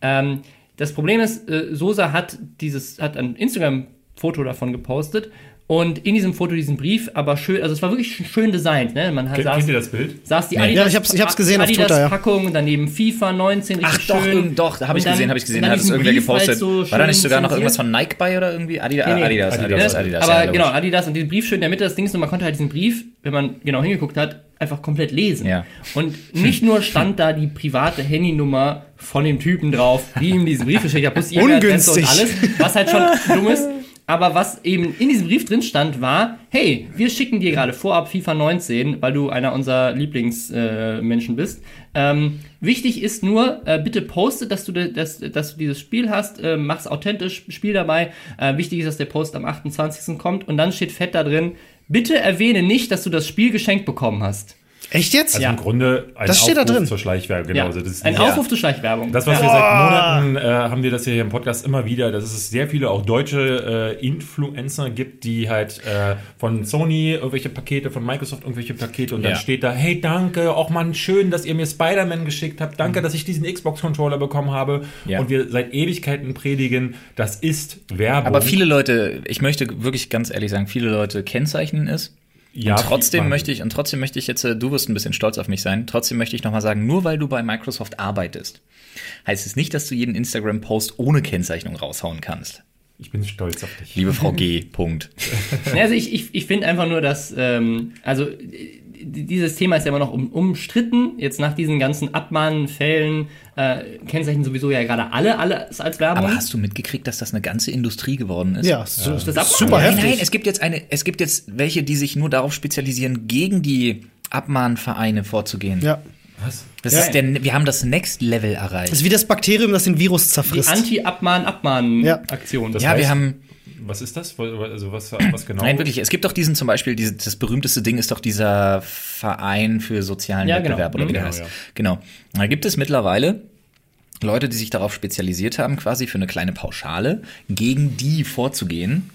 Ähm, das Problem ist, äh, Sosa hat dieses, hat ein Instagram-Foto davon gepostet und in diesem Foto diesen Brief, aber schön, also es war wirklich schön designt, ne? Man hat saß, kennt ihr das Bild? saß die Nee. Adidas, Ja, ich hab's- ich hab's gesehen auf Adidas Twitter, ja. Packung, daneben FIFA 19, Ach richtig doch, schön. irgend- doch, da habe ich dann- gesehen, habe ich gesehen, dann hat es irgendwer Brief halt gepostet. so War da nicht sogar noch irgendwas von Nike bei oder irgendwie? Adi Nee, nee. Adidas, Adidas, Adidas, Adidas, aber ja, genau, Adidas und diesen Brief schön in der Mitte des Dings und man konnte halt diesen Brief, wenn man genau hingeguckt hat, einfach komplett lesen. Ja. Und nicht nur stand da die private Handynummer von dem Typen drauf, die ihm diesen Brief geschickt hat, plus die E-Mail-Adresse und alles, was halt schon dumm ist. Aber was eben in diesem Brief drin stand, war, hey, wir schicken dir gerade vorab FIFA 19, weil du einer unserer Lieblingsmenschen äh, bist. Ähm, wichtig ist nur, äh, bitte poste, dass du, dass, dass du dieses Spiel hast, äh, mach's authentisch, Spiel dabei. Äh, wichtig ist, dass der Post am 28. kommt und dann steht fett da drin, bitte erwähne nicht, dass du das Spiel geschenkt bekommen hast. Echt jetzt? Also Ja. im Grunde ein Das steht da Aufruf drin. zur Schleichwerbung. Genau, also das ist Ein nicht- Aufruf zur Schleichwerbung. Das, was wir seit Monaten äh, haben wir das ja hier im Podcast immer wieder, dass es sehr viele auch deutsche äh, Influencer gibt, die halt äh, von Sony irgendwelche Pakete, von Microsoft irgendwelche Pakete und dann Ja. steht da, hey, danke, auch Mann, schön, dass ihr mir Spider-Man geschickt habt, Mhm. danke, dass ich diesen Xbox-Controller bekommen habe Ja. und wir seit Ewigkeiten predigen, das ist Werbung. Aber viele Leute, ich möchte wirklich ganz ehrlich sagen, viele Leute kennzeichnen es. Ja, und trotzdem möchte ich, und trotzdem möchte ich jetzt, äh, du wirst ein bisschen stolz auf mich sein, trotzdem möchte ich nochmal sagen, nur weil du bei Microsoft arbeitest, heißt es nicht, dass du jeden Instagram-Post ohne Kennzeichnung raushauen kannst. ich bin stolz auf dich. Liebe Frau G. Punkt. Also ich, ich, ich finde einfach nur, dass, ähm, also äh, dieses Thema ist ja immer noch um, umstritten. Jetzt nach diesen ganzen Abmahnfällen äh, kennzeichnen sowieso ja gerade alle alles als Werbung. Aber hast du mitgekriegt, dass das eine ganze Industrie geworden ist? Ja, so, das Abmachen? super Nein, heftig. nein, es gibt jetzt eine, es gibt jetzt welche, die sich nur darauf spezialisieren, gegen die Abmahnvereine vorzugehen. Ja. Was? Das Ja. ist der, wir haben das Next Level erreicht. Das ist wie das Bakterium, das den Virus die zerfrisst. Anti-Abmahn-Abmahn-Aktion. Das ja, wir haben, Was ist das? Also was, was genau? nein, wirklich, es gibt doch diesen zum Beispiel, diese, das berühmteste Ding ist doch dieser Verein für sozialen Ja, genau. Wettbewerb oder wie der Genau, heißt. ja. Genau. Da gibt es mittlerweile Leute, die sich darauf spezialisiert haben, quasi für eine kleine Pauschale gegen die vorzugehen.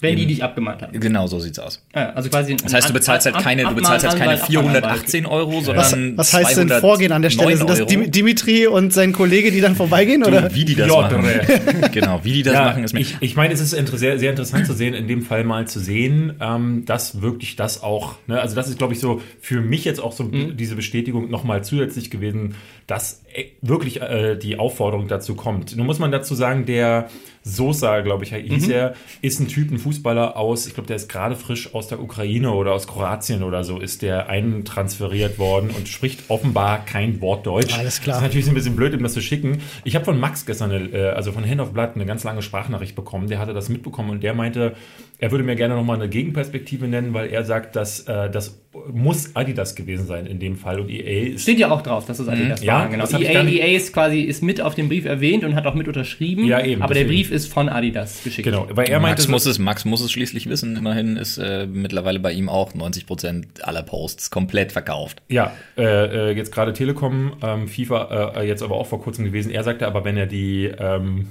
Wenn die dich abgemahnt haben. Genau so sieht's aus. Ja, also quasi Das heißt, du bezahlst halt keine, du bezahlst halt keine 418 Euro, was, sondern was heißt denn 209 Vorgehen an der Stelle? Sind das Euro. Dimitri und sein Kollege, die dann vorbeigehen? Oder? Wie die das Piotr. machen. genau, wie die das Ja, machen, ist mir. ich, ich meine, es ist inter sehr, sehr interessant zu sehen, in dem Fall mal zu sehen, ähm, dass wirklich das auch, ne, also das ist, glaube ich, so für mich jetzt auch so Mhm. diese Bestätigung nochmal zusätzlich gewesen, dass wirklich äh, die Aufforderung dazu kommt. Nun muss man dazu sagen, der Sosa, glaube ich, hieß Mhm. er, ist ein Typ, ein Fußballer aus, ich glaube, der ist gerade frisch aus der Ukraine oder aus Kroatien oder so, ist der eintransferiert worden und spricht offenbar kein Wort Deutsch. Alles klar. Das ist natürlich ein bisschen blöd, ihm das zu schicken. Ich habe von Max gestern, eine, äh, also von Hand of Blood, eine ganz lange Sprachnachricht bekommen. Der hatte das mitbekommen und der meinte, er würde mir gerne nochmal eine Gegenperspektive nennen, weil er sagt, dass äh, das muss Adidas gewesen sein in dem Fall und EA ist. Steht ja auch drauf, dass es Adidas Ja, war. Genau. das hab ich EA, EA ist quasi ist mit auf dem Brief erwähnt und hat auch mit unterschrieben. Ja, eben, Aber der deswegen. Brief ist von Adidas geschickt. Genau, weil er meinte, Max muss es, Max muss es schließlich wissen. Immerhin ist äh, mittlerweile bei ihm auch 90 Prozent aller Posts komplett verkauft. Ja, äh, äh, jetzt gerade Telekom, ähm, FIFA äh, jetzt aber auch vor kurzem gewesen. Er sagte aber, wenn er die ähm,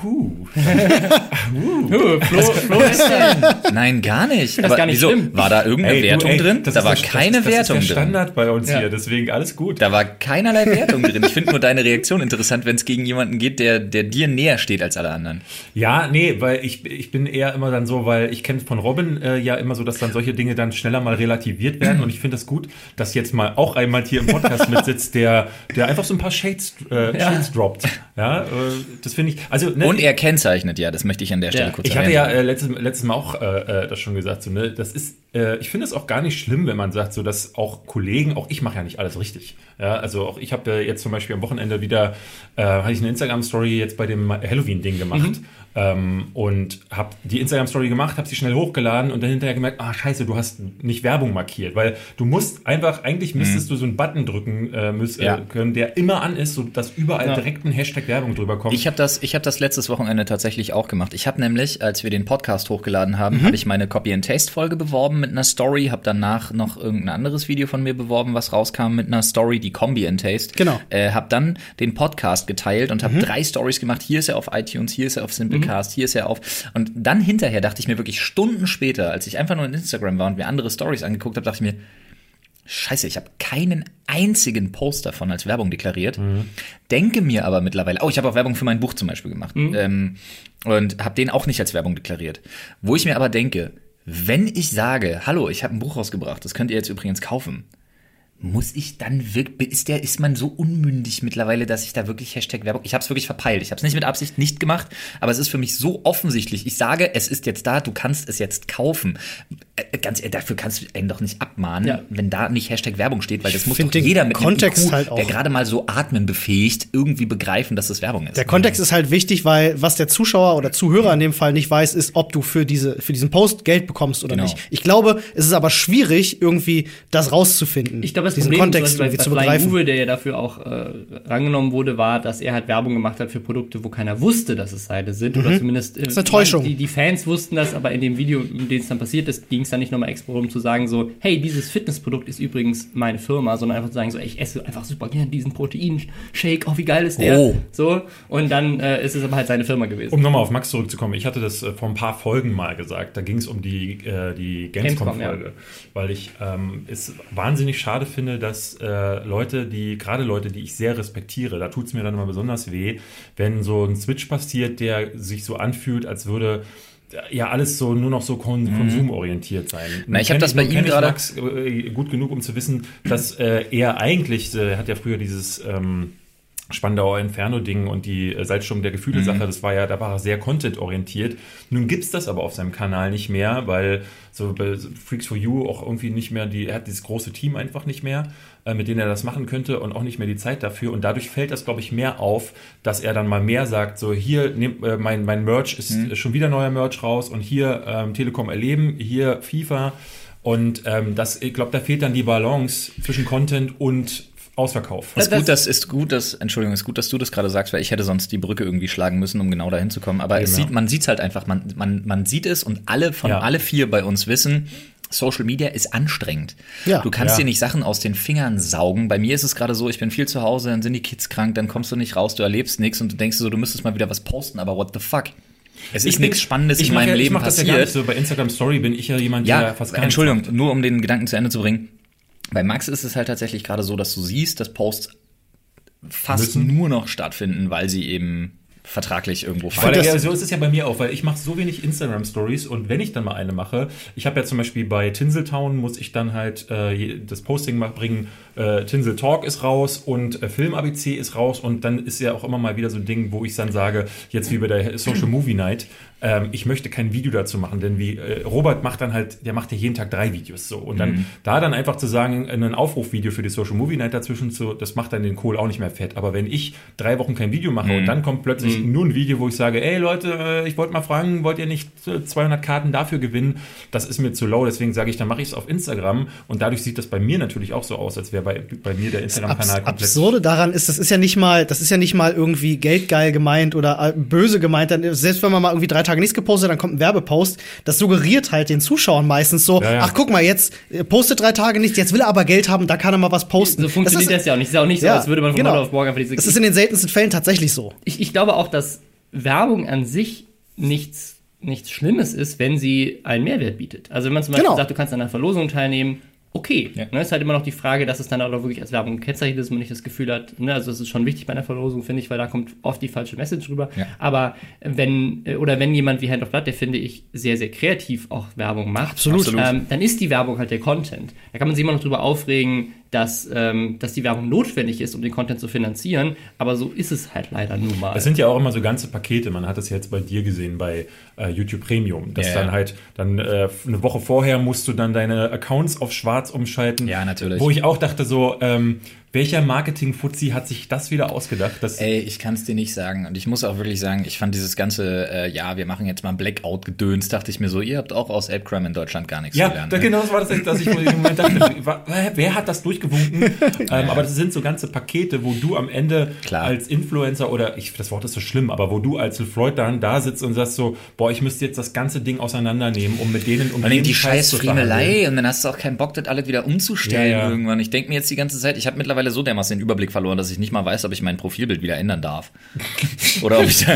Puh. Huh, Flo, Flo ist Nein, gar nicht. ist Aber gar nicht wieso? schlimm. War da irgendeine Ey, du, Wertung ey, drin? das Da ist war der- keine das, das Wertung ist der drin. Standard bei uns Ja. hier, deswegen alles gut. Da war keinerlei Wertung drin. Ich finde nur deine Reaktion interessant, wenn es gegen jemanden geht, der, der dir näher steht als alle anderen. Ja, nee, weil ich, ich bin eher immer dann so, weil ich kenne von Robin äh, ja immer so, dass dann solche Dinge dann schneller mal relativiert werden und ich finde das gut, dass jetzt mal auch einmal hier im Podcast mitsitzt, der, der einfach so ein paar Shades, äh, Shades droppt. Ja, äh, das finde ich, also ne, Und er kennzeichnet, ja, das möchte ich an der Stelle Ja. kurz Ich hatte ja erwähnen. äh, letztes, letztes Mal auch äh, äh, das schon gesagt, so, ne, das ist, äh, ich finde es auch gar nicht schlimm, wenn man sagt, so, dass auch Kollegen, auch ich mache ja nicht alles richtig. Ja, also auch ich habe äh, jetzt zum Beispiel am Wochenende wieder, äh, hatte ich eine Instagram-Story jetzt bei dem Halloween-Ding gemacht ähm, und habe die Instagram-Story gemacht, habe sie schnell hochgeladen und dann hinterher gemerkt, ah scheiße, du hast nicht Werbung markiert, weil du musst einfach, eigentlich müsstest du so einen Button drücken äh, müssen, Ja. äh, können, der immer an ist, so dass überall Ja. direkt ein Hashtag Werbung drüber kommt. Ich habe das, ich hab das letztes Wochenende tatsächlich auch gemacht. Ich habe nämlich, als wir den Podcast hochgeladen haben, habe ich meine Copy-and-Taste-Folge beworben mit einer Story, habe danach noch irgendein anderes Video von mir beworben, was rauskam mit einer Story, die Combi-and-Taste. Genau. Äh, habe dann den Podcast geteilt und habe drei Stories gemacht. Hier ist er auf iTunes, hier ist er auf Simplecast, hier ist er auf. Und dann hinterher dachte ich mir wirklich Stunden später, als ich einfach nur in Instagram war und mir andere Stories angeguckt habe, dachte ich mir, Scheiße, ich habe keinen einzigen Post davon als Werbung deklariert. Denke mir aber mittlerweile, oh, ich habe auch Werbung für mein Buch zum Beispiel gemacht ähm, und habe den auch nicht als Werbung deklariert. Wo ich mir aber denke, wenn ich sage, hallo, ich habe ein Buch rausgebracht, das könnt ihr jetzt übrigens kaufen, muss ich dann wirklich, ist der, ist man so unmündig mittlerweile, dass ich da wirklich Hashtag Werbung, ich habe es wirklich verpeilt, ich habe es nicht mit Absicht nicht gemacht, aber es ist für mich so offensichtlich. Ich sage, es ist jetzt da, du kannst es jetzt kaufen. Äh, Ganz ehrlich, dafür kannst du einen doch nicht abmahnen, Ja. wenn da nicht Hashtag Werbung steht, weil das muss find doch jeder mit Kontext IQ, halt auch. der gerade mal so atmen befähigt, irgendwie begreifen, dass das Werbung ist. Der Kontext ist halt wichtig, weil was der Zuschauer oder Zuhörer in dem Fall nicht weiß, ist, ob du für diese für diesen Post Geld bekommst oder Genau. nicht. Ich glaube, es ist aber schwierig, irgendwie das rauszufinden. Ich glaube, das diesen Problem Kontext zum Beispiel bei, zu begreifen. Uwe, der ja dafür auch äh, rangenommen wurde, war, dass er halt Werbung gemacht hat für Produkte, wo keiner wusste, dass es seine sind. Oder zumindest äh, Mhm. ist eine Täuschung. Die, die Fans wussten das, aber in dem Video, in dem es dann passiert ist, ging es dann nicht nochmal extra darum zu sagen, so, hey, dieses Fitnessprodukt ist übrigens meine Firma, sondern einfach zu sagen, so, ey, ich esse einfach super gern diesen Proteinshake, oh, wie geil ist der? Oh. So, und dann äh, ist es aber halt seine Firma gewesen. Um nochmal auf Max zurückzukommen, ich hatte das äh, vor ein paar Folgen mal gesagt. Da ging es um die, äh, die Gamescom, Gamescom-Folge. Weil ich ähm, es wahnsinnig schade finde, dass äh, Leute, die, gerade Leute, die ich sehr respektiere, da tut es mir dann immer besonders weh, wenn so ein Switch passiert, der sich so anfühlt, als würde äh, ja alles so nur noch so kon konsumorientiert sein. Mhm. Na, ich hab Kenn das bei ihm gerade- Max äh, gut genug, um zu wissen, dass äh, er eigentlich, äh, er hat ja früher dieses ähm, Spandauer Inferno-Ding und die äh, Salzsturm der Gefühle-Sache, das war ja, da war er sehr content-orientiert. Nun gibt's das aber auf seinem Kanal nicht mehr, weil so Freaks for You auch irgendwie nicht mehr, die, er hat dieses große Team einfach nicht mehr, äh, mit denen er das machen könnte und auch nicht mehr die Zeit dafür. Und dadurch fällt das, glaube ich, mehr auf, dass er dann mal mehr sagt, so hier, nehm, äh, mein, mein Merch ist Mhm. schon wieder neuer Merch raus und hier ähm, Telekom erleben, hier FIFA. Und ähm, das, ich glaube, da fehlt dann die Balance zwischen Content und Ausverkauf. Ist Das- gut, dass, ist gut, dass, Entschuldigung, ist gut, dass du das gerade sagst, weil ich hätte sonst die Brücke irgendwie schlagen müssen, um genau dahin zu kommen. Aber es Eben, ja. sieht, man sieht es halt einfach, man, man, man sieht es und alle von Ja. alle vier bei uns wissen, Social Media ist anstrengend. Ja. du kannst Ja. dir nicht Sachen aus den Fingern saugen. Bei mir ist es gerade so, ich bin viel zu Hause, dann sind die Kids krank, dann kommst du nicht raus, du erlebst nichts und du denkst so, du müsstest mal wieder was posten, aber what the fuck? Es ist bin- nichts Spannendes ich in meinem ja, Leben ich mach das ja gar passiert. nicht so. Bei Instagram Story bin ich ja jemand, Ja, der fast gar Entschuldigung, nur um den Gedanken zu Ende zu bringen. Bei Max ist es halt tatsächlich gerade so, dass du siehst, dass Posts fast Müssen. nur noch stattfinden, weil sie eben vertraglich irgendwo fallen. ja, so ist es ja bei mir auch, weil ich mache so wenig Instagram Stories und wenn ich dann mal eine mache, ich habe ja zum Beispiel bei Tinseltown muss ich dann halt äh, das Posting mal bringen, äh, Tinsel Talk ist raus und äh, Film ABC ist raus und dann ist ja auch immer mal wieder so ein Ding, wo ich dann sage, jetzt wie bei der Social Movie Night, ähm, ich möchte kein Video dazu machen, denn wie äh, Robert macht dann halt, der macht ja jeden Tag drei Videos so und dann da dann einfach zu sagen, ein Aufrufvideo für die Social Movie Night dazwischen zu, das macht dann den Kohl auch nicht mehr fett. Aber wenn ich drei Wochen kein Video mache und dann kommt plötzlich nur ein Video, wo ich sage, ey Leute, äh, ich wollte mal fragen, wollt ihr nicht äh, 200 Karten dafür gewinnen? Das ist mir zu low, deswegen sage ich, dann mache ich es auf Instagram und dadurch sieht das bei mir natürlich auch so aus, als wäre bei, bei mir der Instagram-Kanal komplett. Absurde daran ist, das ist ja nicht mal, das ist ja nicht mal irgendwie geldgeil gemeint oder äh, böse gemeint. Selbst wenn man mal irgendwie drei Tage nichts gepostet, dann kommt ein Werbepost. Das suggeriert halt den Zuschauern meistens so, Ja, ja. ach guck mal, jetzt äh, postet drei Tage nichts, jetzt will er aber Geld haben, da kann er mal was posten. So funktioniert das, ist, ja auch nicht. Es ist ja auch nicht so, Ja, als würde man von genau. heute auf morgen einfach diese Das ist in den seltensten Fällen tatsächlich so. ich, ich glaube auch, dass Werbung an sich nichts, nichts Schlimmes ist, wenn sie einen Mehrwert bietet. Also wenn man zum Beispiel Genau. sagt, du kannst an einer Verlosung teilnehmen, okay. Ja. Ne, ist halt immer noch die Frage, dass es dann auch wirklich als Werbung gekennzeichnet ist, dass man nicht das Gefühl hat, ne, also das ist schon wichtig bei einer Verlosung, finde ich, weil da kommt oft die falsche Message rüber. Ja. Aber wenn, äh, oder wenn jemand wie Hand of Blood, der finde ich sehr, sehr kreativ auch Werbung macht. Absolut. Ähm, dann ist die Werbung halt der Content. Da kann man sich immer noch drüber aufregen, dass, ähm, dass die Werbung notwendig ist, um den Content zu finanzieren, aber so ist es halt leider nun mal. Es sind ja auch immer so ganze Pakete. Man hat das jetzt bei dir gesehen bei äh, YouTube Premium, dass Ja, dann ja. halt dann äh, eine Woche vorher musst du dann deine Accounts auf Schwarz umschalten. Ja, natürlich. Wo ich auch dachte so, ähm, welcher Marketing-Fuzzi hat sich das wieder ausgedacht? Ey, ich kann es dir nicht sagen. Und ich muss auch wirklich sagen, ich fand dieses ganze, äh, ja, wir machen jetzt mal Blackout-Gedöns, dachte ich mir so, ihr habt auch aus Elbcram in Deutschland gar nichts ja, gelernt. da, ne? genau das war das, dass ich im Moment dachte, wer hat das durchgewunken? ähm, aber das sind so ganze Pakete, wo du am Ende Klar. als Influencer oder ich, das Wort ist so schlimm, aber wo du als Floyd dann da sitzt und sagst so, boah, ich müsste jetzt das ganze Ding auseinandernehmen, um mit denen um Und die Scheiß. Friemelei und dann hast du auch keinen Bock, das alles wieder umzustellen Ja, ja. irgendwann. Ich denke mir jetzt die ganze Zeit, ich habe mittlerweile mittlerweile so dermaßen den Überblick verloren, dass ich nicht mal weiß, ob ich mein Profilbild wieder ändern darf. Oder ob ich,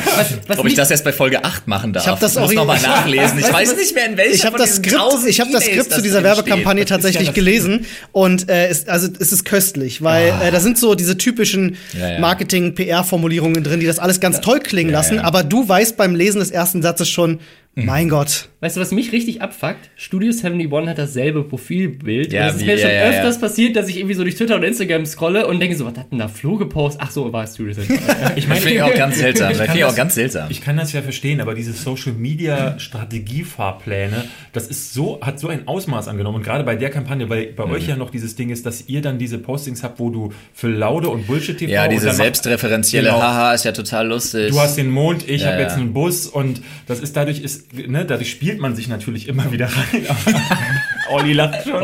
was ob ich das erst bei Folge 8 machen darf. Ich hab das muss auch- nochmal nachlesen. Ich weiß nicht mehr, in welcher Ich habe von das Skript, ich habe das Skript zu dieser Werbekampagne tatsächlich gelesen und äh, es, also es ist köstlich, weil äh, da sind so diese typischen Ah. Ja, ja. Marketing-PR-Formulierungen drin, die das alles ganz toll klingen Ja, lassen. ja. Aber du weißt beim Lesen des ersten Satzes schon, Mhm. mein Gott, Weißt du, was mich richtig abfuckt? Studio 71 hat dasselbe Profilbild. Ja, und es ist mir schon ja, ja, ja. öfters passiert, dass ich irgendwie so durch Twitter und Instagram scrolle und denke so, was hat denn da Flo gepostet? Ach so, war es Studio 71. Ich Das finde ich auch ganz seltsam. Das finde ich auch das- ganz seltsam. Ich kann das ja verstehen, aber diese Social Media Strategiefahrpläne, das ist so, hat so ein Ausmaß angenommen. Und gerade bei der Kampagne, weil bei Mhm. euch ja noch dieses Ding ist, dass ihr dann diese Postings habt, wo du für Laude und Bullshit TV ja, diese macht- selbstreferenzielle Genau. Haha ist ja total lustig. Du hast den Mond, ich Ja, habe jetzt ja. einen Bus und das ist dadurch ist ne, dadurch spielt man sich natürlich immer wieder rein. Olli lacht schon.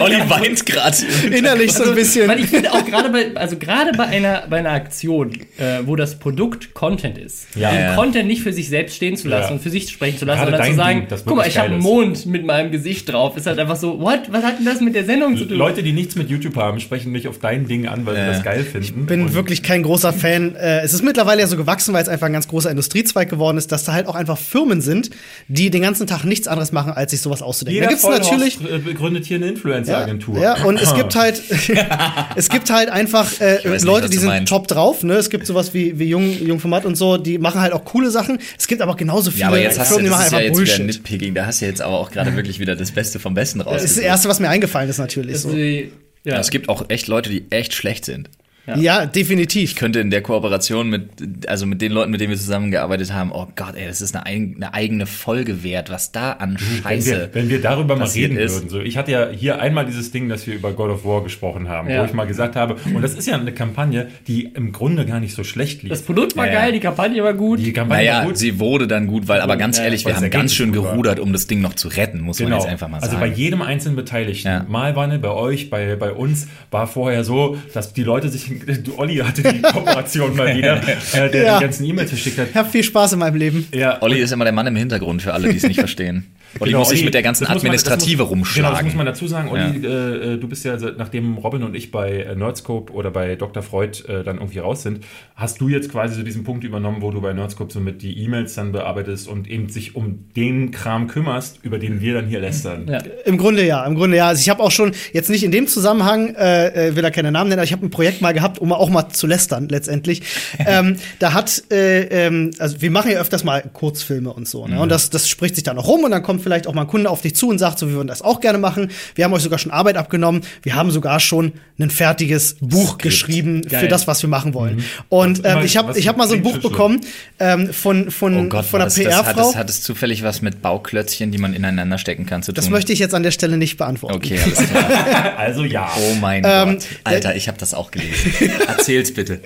Olli weint gerade. innerlich so ein bisschen. Weil ich finde auch gerade bei, also gerade bei einer, bei einer Aktion, äh, wo das Produkt Content ist, Ja. den Ja. Content nicht für sich selbst stehen zu lassen Ja. und für sich sprechen zu lassen, Gerade sondern zu sagen, Ding, guck mal, ich habe einen. Mond mit meinem Gesicht drauf, ist halt einfach so, what? Was hat denn das mit der Sendung zu tun? Leute, die nichts mit YouTube haben, sprechen mich auf dein Ding an, weil Ja. sie das geil finden. bin Und wirklich kein großer Fan. Äh, es ist mittlerweile ja so gewachsen, weil es einfach ein ganz großer Industriezweig geworden ist, dass da halt auch einfach Firmen sind, die den ganzen Tag nichts anderes machen, als sich sowas auszudenken. jeder da gibt's natürlich äh, gründet hier eine Influencer-Agentur. Ja, und es gibt halt, es gibt halt einfach äh, nicht, Leute, die du sind meinst. top drauf. Ne? Es gibt sowas wie, wie Jung, Jungformat und so, die machen halt auch coole Sachen. Es gibt aber genauso viele Ja, aber jetzt hast du, Firmen, die das machen ist ja einfach jetzt wieder Bullshit. Nitpicking. Da hast du jetzt aber auch gerade wirklich wieder das Beste vom Besten Das ist das. Erste, was mir eingefallen ist, natürlich. So. Die- ja. Ja, es gibt auch echt Leute, die echt schlecht sind. Ja, definitiv. Ich könnte in der Kooperation mit, also mit den Leuten, mit denen wir zusammengearbeitet haben, oh Gott, ey, das ist eine, eine eigene Folge wert, was da an Wenn Scheiße. wir, wenn wir darüber mal reden ist. würden. So, ich hatte ja hier einmal dieses Ding, dass wir über God of War gesprochen haben, Ja. wo ich mal gesagt habe, und das ist ja eine Kampagne, die im Grunde gar nicht so schlecht lief. Das Produkt war Ja, ja. geil, die Kampagne war gut. die Kampagne Naja, war gut. sie wurde dann gut, weil, aber ganz Ja, ehrlich, wir haben ganz schön gerudert, um das Ding noch zu retten, muss man jetzt einfach mal sagen. Also bei jedem einzelnen Beteiligten, Ja. Malwanne, bei euch, bei, bei uns, war vorher so, dass die Leute sich, Olli hatte die Kooperation mal wieder, äh, der Ja. die ganzen E-Mails verschickt hat. Ich habe viel Spaß in meinem Leben. Ja, Olli ist immer der Mann im Hintergrund für alle, die es nicht verstehen. Olli Genau, muss sich mit der ganzen muss man- das Administrative muss, rumschlagen. Genau, das muss man dazu sagen. Olli, äh, äh, du bist ja, nachdem Robin und ich bei äh, Nerdscope oder bei Dr. Freud äh, dann irgendwie raus sind, hast du jetzt quasi so diesen Punkt übernommen, wo du bei Nerdscope so mit die E-Mails dann bearbeitest und eben sich um den Kram kümmerst, über den wir dann hier lästern. Ja. Im Grunde ja, im Grunde ja. Also ich habe auch schon, jetzt nicht in dem Zusammenhang, äh, äh, will er keine Namen nennen, aber ich habe ein Projekt mal gehabt, um auch mal zu lästern letztendlich. ähm, da hat, äh, ähm, also wir machen ja öfters mal Kurzfilme und so, ne? Und das, das spricht sich dann auch rum und dann kommt vielleicht auch mal ein Kunde auf dich zu und sagt, so, wir würden das auch gerne machen. Wir haben euch sogar schon Arbeit abgenommen. Wir haben sogar schon ein fertiges Buch geschrieben für Geil. das, was wir machen wollen. Und Was ähm, ich habe ich hab mal so ein Buch bekommen ähm, von, von, Oh Gott, von einer das, das, hat, PR-Frau. es, hat es zufällig was mit Bauklötzchen, die man ineinander stecken kann, zu tun? Das möchte ich jetzt an der Stelle nicht beantworten. Okay, alles klar. Also ja. Oh mein Ähm, Gott. Alter, ich habe das auch gelesen. Erzähl's bitte.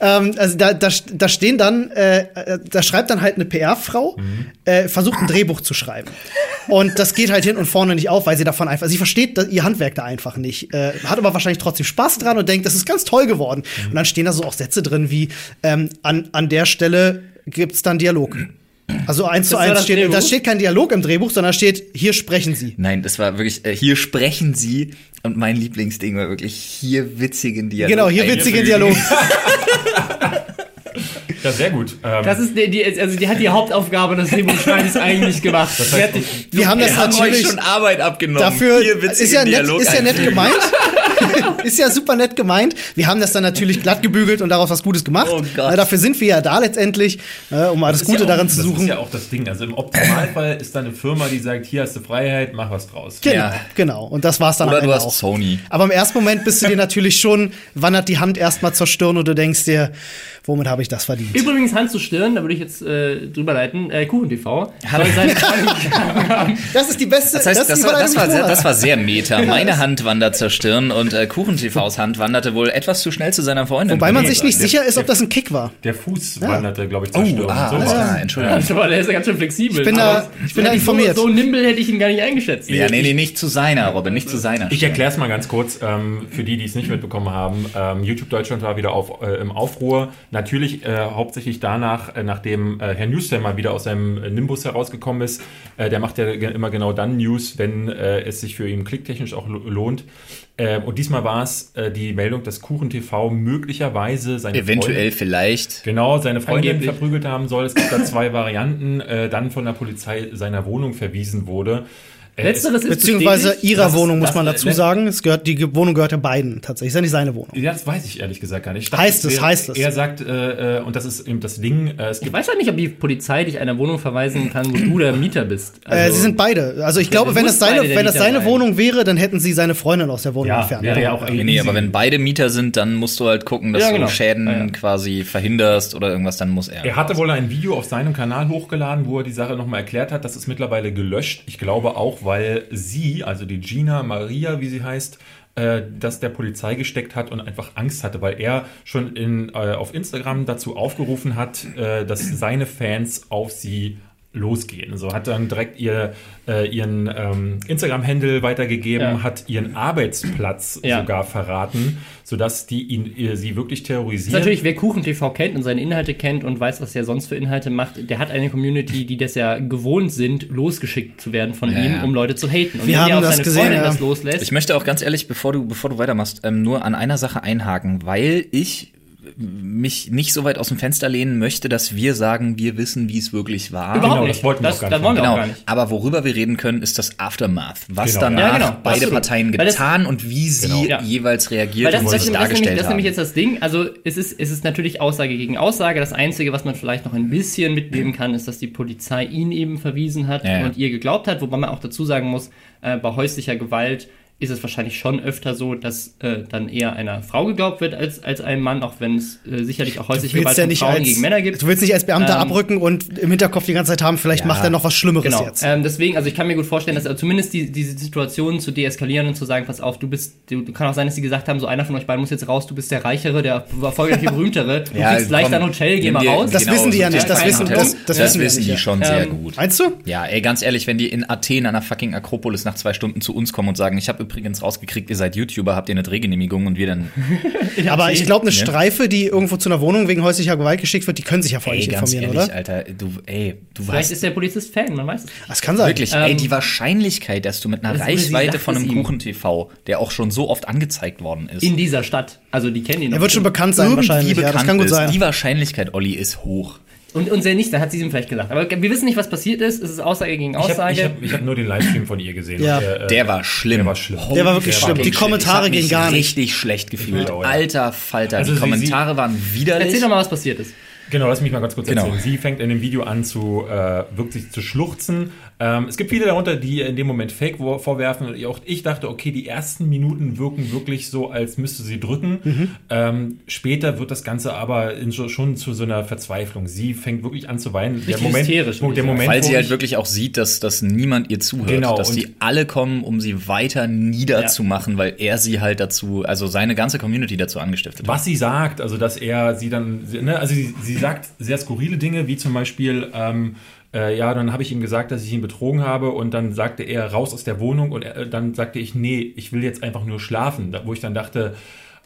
Ähm, also da, da, da stehen dann, äh, äh, da schreibt dann halt eine PR-Frau, äh, versucht ein Drehbuch zu schreiben. Und das geht halt hin und vorne nicht auf, weil sie davon einfach, sie versteht ihr Handwerk da einfach nicht. Äh, hat aber wahrscheinlich trotzdem Spaß dran und denkt, das ist ganz toll geworden. Und dann stehen da so auch Sätze drin wie, ähm, an, an der Stelle gibt's dann Dialog. Also eins zu eins das steht, Drehbuch? da steht kein Dialog im Drehbuch, sondern steht, hier sprechen sie. Nein, das war wirklich, äh, hier sprechen sie und mein Lieblingsding war wirklich hier witzigen Dialog. Genau, hier witzigen Dialog. Ja, sehr gut. Ähm, Das ist die, die, also die hat die Hauptaufgabe des Drehbuchschreibens eigentlich gemacht. Sie hat die- Wir haben das Wir haben euch natürlich schon Arbeit abgenommen. Dafür ist ja nett, ist ja nett gemeint. ist ja super nett gemeint. Wir haben das dann natürlich glatt gebügelt und daraus was Gutes gemacht. Oh Gott. Dafür sind wir ja da letztendlich, äh, um das ist ja Gute auch, daran zu Das suchen. ist ja auch das Ding. Also im Optimalfall ist da eine Firma, die sagt, hier hast du Freiheit, mach was draus. genau, Ja. genau. Und das war's dann Oder du hast auch. Sony. Aber im ersten Moment bist du dir natürlich schon, wandert die Hand erstmal zur Stirn und du denkst dir, womit habe ich das verdient? Übrigens Hand zu Stirn, da würde ich jetzt äh, drüber leiten, äh, KuchenTV. Hallo. soll sein- Das ist die beste. Das heißt, das, die war, das, war sehr, das war sehr meta. Meine Hand wandert zur Stirn und äh, KuchenTVs Hand wanderte wohl etwas zu schnell zu seiner Freundin. Wobei man sich nicht der- sicher ist, ob das ein Kick war. Der Fuß wanderte, glaube ich, zur Oh, Stirn. ah, So klar, Entschuldigung. Aber der ist ja ganz schön flexibel. Ich bin da- ich bin da informiert. So, so nimble hätte ich ihn gar nicht eingeschätzt. Ja, nee, nee, nicht zu seiner, Robin, nicht zu seiner. Ich erkläre es mal ganz kurz, ähm, für die, die es nicht mitbekommen haben. Ähm, YouTube Deutschland war wieder auf, äh, im Aufruhr. Natürlich äh, hauptsächlich danach, äh, nachdem äh, Herr Newster mal wieder aus seinem äh, Nimbus herausgekommen ist. Äh, der macht ja ge immer genau dann News, wenn äh, es sich für ihn klicktechnisch auch lo- lohnt. Und diesmal war es die Meldung, dass Kuchen TV möglicherweise seine Eventuell Freundin, vielleicht. genau seine Freundin Angeblich. verprügelt haben soll. Es gibt da zwei Varianten. Dann von der Polizei seiner Wohnung verwiesen wurde. Äh, Letzteres ist Beziehungsweise bestätigt. ihrer Das Wohnung, muss das- man dazu äh, sagen. Es gehört, die Wohnung gehört ja beiden tatsächlich. Ist ja nicht seine Wohnung. Ja, das weiß ich ehrlich gesagt gar nicht. Ich dachte, Heißt es, er, heißt es. Er sagt, äh, äh, und das ist eben das Ding, äh, es Ich weiß halt nicht, ob die Polizei dich einer Wohnung verweisen kann, wo du der Mieter bist. äh, Also- sie sind beide. Also ich glaube, wenn es seine, wenn Mieter seine sein. Wohnung wäre, dann hätten sie seine Freundin aus der Wohnung Ja, entfernt. wäre ja auch Nee, nee, aber wenn beide Mieter sind, dann musst du halt gucken, dass Ja, genau. du Schäden Ja, ja. quasi verhinderst oder irgendwas, dann muss er. Er hatte wohl ein Video auf seinem Kanal hochgeladen, wo er die Sache nochmal erklärt hat. Das ist mittlerweile gelöscht. Ich glaube auch, weil sie, also die Gina Maria, wie sie heißt, äh, das der Polizei gesteckt hat und einfach Angst hatte, weil er schon in, äh, auf Instagram dazu aufgerufen hat, äh, dass seine Fans auf sie losgehen. So hat dann direkt ihr, äh, ihren ähm, Instagram-Handle weitergegeben, Ja. hat ihren Arbeitsplatz Ja. sogar verraten, sodass die ihn, äh, sie wirklich terrorisieren. ist natürlich, wer Kuchen TV kennt und seine Inhalte kennt und weiß, was er sonst für Inhalte macht, der hat eine Community, die das ja gewohnt sind, losgeschickt zu werden von Ja, ihm, ja. um Leute zu haten. Und Wir wenn haben der auf das seine gesehen, Freundin ja. das loslässt, Ich möchte auch ganz ehrlich, bevor du, bevor du weitermachst, ähm, nur an einer Sache einhaken, weil ich mich nicht so weit aus dem Fenster lehnen möchte, dass wir sagen, wir wissen, wie es wirklich war. überhaupt Genau, nicht. das wollten wir auch gar das nicht wollen wir Genau, auch gar nicht. aber worüber wir reden können, ist das Aftermath. Was Genau. danach Ja, genau, beide absolut. Parteien Weil das- getan und wie sie Genau. Ja. jeweils reagiert Weil das, und das, sich das, ist nämlich, dargestellt das ist haben. nämlich jetzt das Ding. Also es ist, es ist natürlich Aussage gegen Aussage. Das Einzige, was man vielleicht noch ein bisschen mitnehmen kann, ist, dass die Polizei ihn eben verwiesen hat ja. und ihr geglaubt hat. Wobei man auch dazu sagen muss, äh, bei häuslicher Gewalt ist es wahrscheinlich schon öfter so, dass äh, dann eher einer Frau geglaubt wird als, als einem Mann, auch wenn es äh, sicherlich auch häusliche Gewalt ja Frauen als, gegen Männer gibt. du willst nicht als Beamter Ähm, abrücken und im Hinterkopf die ganze Zeit haben, vielleicht Ja. macht er noch was Schlimmeres Genau. jetzt. Ähm, deswegen, also ich kann mir gut vorstellen, dass also zumindest die, diese Situation zu deeskalieren und zu sagen, pass auf, du bist, du, kann auch sein, dass sie gesagt haben, so einer von euch beiden muss jetzt raus, du bist der Reichere, der erfolgreiche Berühmtere, du Ja, kriegst leichter komm, ein Hotel, geh mal raus. Das genau, wissen die ja nicht, das wissen, das, das das wissen, wissen die ja. schon sehr Ähm, gut. Meinst du? Ja, ey, ganz ehrlich, wenn die in Athen an der fucking Akropolis nach zwei Stunden zu uns kommen und sagen, ich habe übrigens rausgekriegt, ihr seid YouTuber, habt ihr eine Drehgenehmigung und wir dann, Aber ich glaube, eine Ne? Streife, die irgendwo zu einer Wohnung wegen häuslicher Gewalt geschickt wird, die können sich ja vorher ey, nicht ganz informieren, ehrlich, oder? Alter, du, ey, du Vielleicht weißt ist der Polizist Fan, man weiß es. nicht. Das kann sein. wirklich, ey, Ähm, die Wahrscheinlichkeit, dass du mit einer Reichweite von einem. Kuchen-TV, der auch schon so oft angezeigt worden ist, In dieser Stadt. Also die kennen ihn Er noch wird schon bekannt sein, irgendwie wahrscheinlich. Ja, das bekannt kann gut ist, sein. die Wahrscheinlichkeit, Olli, ist hoch. Und, und sehr nicht, dann hat sie es ihm vielleicht gesagt. Aber wir wissen nicht, was passiert ist. Es ist Aussage gegen Ich habe Aussage. ich hab, ich hab nur den Livestream von ihr gesehen. Ja. Und äh, Der war schlimm. Der war schlimm. Der war wirklich schlimm. Die fucking shit. Kommentare Ich hab gehen mich gar nicht. richtig schlecht gefühlt. Ja. Alter Falter, Also die sie- Kommentare waren widerlich. Erzähl doch mal, was passiert ist. Genau, lass mich mal ganz kurz Genau. erzählen. Sie fängt in dem Video an zu äh, wirklich zu schluchzen. Ähm, es gibt viele darunter, die ihr in dem Moment Fake vor- vorwerfen. Und auch ich dachte, okay, die ersten Minuten wirken wirklich so, als müsste sie drücken. Mhm. Ähm, später wird das Ganze aber in, so- schon zu so einer Verzweiflung. Sie fängt wirklich an zu weinen. Der Richtig Moment, hysterisch, der. Moment, Weil sie halt ich- wirklich auch sieht, dass, dass niemand ihr zuhört. Genau, dass die alle kommen, um sie weiter niederzumachen, weil er sie halt dazu, also seine ganze Community dazu angestiftet hat. was sie sagt, also dass er sie dann, ne, also sie, sie sagt sehr skurrile Dinge, wie zum Beispiel, ähm, äh, ja, dann habe ich ihm gesagt, dass ich ihn betrogen habe und dann sagte er raus aus der Wohnung und er, dann sagte ich, nee, ich will jetzt einfach nur schlafen, da, wo ich dann dachte,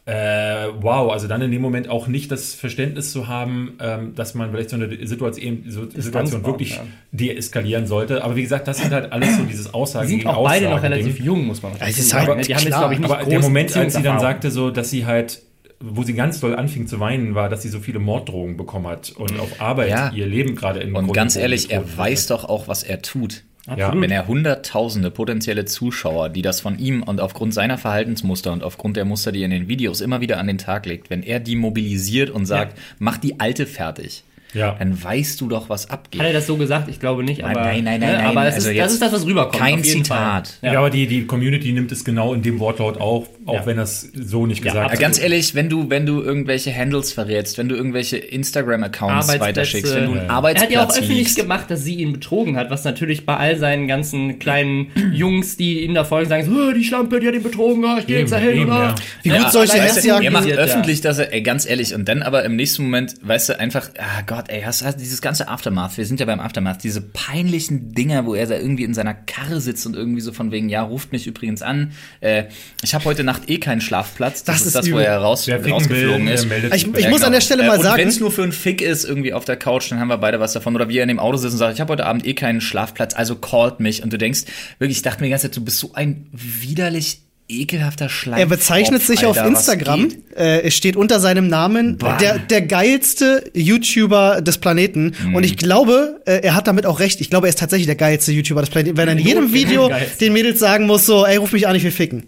äh, wow, also dann in dem Moment auch nicht das Verständnis zu haben, ähm, dass man vielleicht so eine Situation, so Situation wirklich ja. deeskalieren sollte. Aber wie gesagt, das sind halt alles so dieses Aussage Die sind auch beide noch relativ jung, muss man sagen. halt ne? Die haben jetzt, glaube ich, nicht Aber der Moment, als sie dann sagte, so, dass sie halt, wo sie ganz doll anfing zu weinen, war, dass sie so viele Morddrohungen bekommen hat und auf Arbeit Ja. ihr Leben gerade in Und Grund ganz ehrlich, er weiß doch auch, was er tut. Ja. Wenn er hunderttausende potenzielle Zuschauer, die das von ihm und aufgrund seiner Verhaltensmuster und aufgrund der Muster, die er in den Videos immer wieder an den Tag legt, wenn er die mobilisiert und sagt, mach die Alte fertig, Ja. dann weißt du doch, was abgeht. Hat er das so gesagt? Ich glaube nicht. Nein, Aber, nein, nein, ne? nein, nein. Aber es Also ist, das ist das, was rüberkommt. kein auf jeden Zitat. Fall. Ja, aber die, die Community nimmt es genau in dem Wortlaut auf, auch Ja. wenn das so nicht Ja, gesagt Ja, wird. ganz ehrlich, wenn du, wenn du irgendwelche Handles verrätst, wenn du irgendwelche Instagram-Accounts weiterschickst, wenn du einen Ja. Er hat Arbeitsplatz ja auch öffentlich liegst, gemacht, dass sie ihn betrogen hat, was natürlich bei all seinen ganzen kleinen Jungs, die ihm da folgen, sagen so, "Oh, die Schlampe, die hat ihn betrogen, oh, ich gehe jetzt dahin, eben, oder? ja. Wie gut das Hetzjagd- er macht ja. öffentlich, dass er, ey, ganz ehrlich, und dann aber im nächsten Moment, weißt du, einfach, ah Gott, ey, hast, hast dieses ganze Aftermath, wir sind ja beim Aftermath, diese peinlichen Dinger, wo er da irgendwie in seiner Karre sitzt und irgendwie so von wegen, ja, ruft mich übrigens an, äh, ich habe heute Nacht eh keinen Schlafplatz, das, Das ist ist das, wo übel. er raus, rausgeflogen will, ist. Ich, ich bei- muss an der Stelle mal und sagen, wenn es nur für einen Fick ist, irgendwie auf der Couch, dann haben wir beide was davon. Oder wie er in dem Auto sitzt und sagt, ich habe heute Abend eh keinen Schlafplatz, also callt mich. Und du denkst, wirklich, ich dachte mir die ganze Zeit, du bist so ein widerlich ekelhafter Schleim. Er bezeichnet sich auf Instagram. Äh, es steht unter seinem Namen der, der geilste YouTuber des Planeten. Mhm. Und ich glaube, äh, er hat damit auch recht. Ich glaube, er ist tatsächlich der geilste YouTuber des Planeten. Wenn er in jedem Video den Mädels sagen muss, so, ey, ruf mich an, ich will ficken.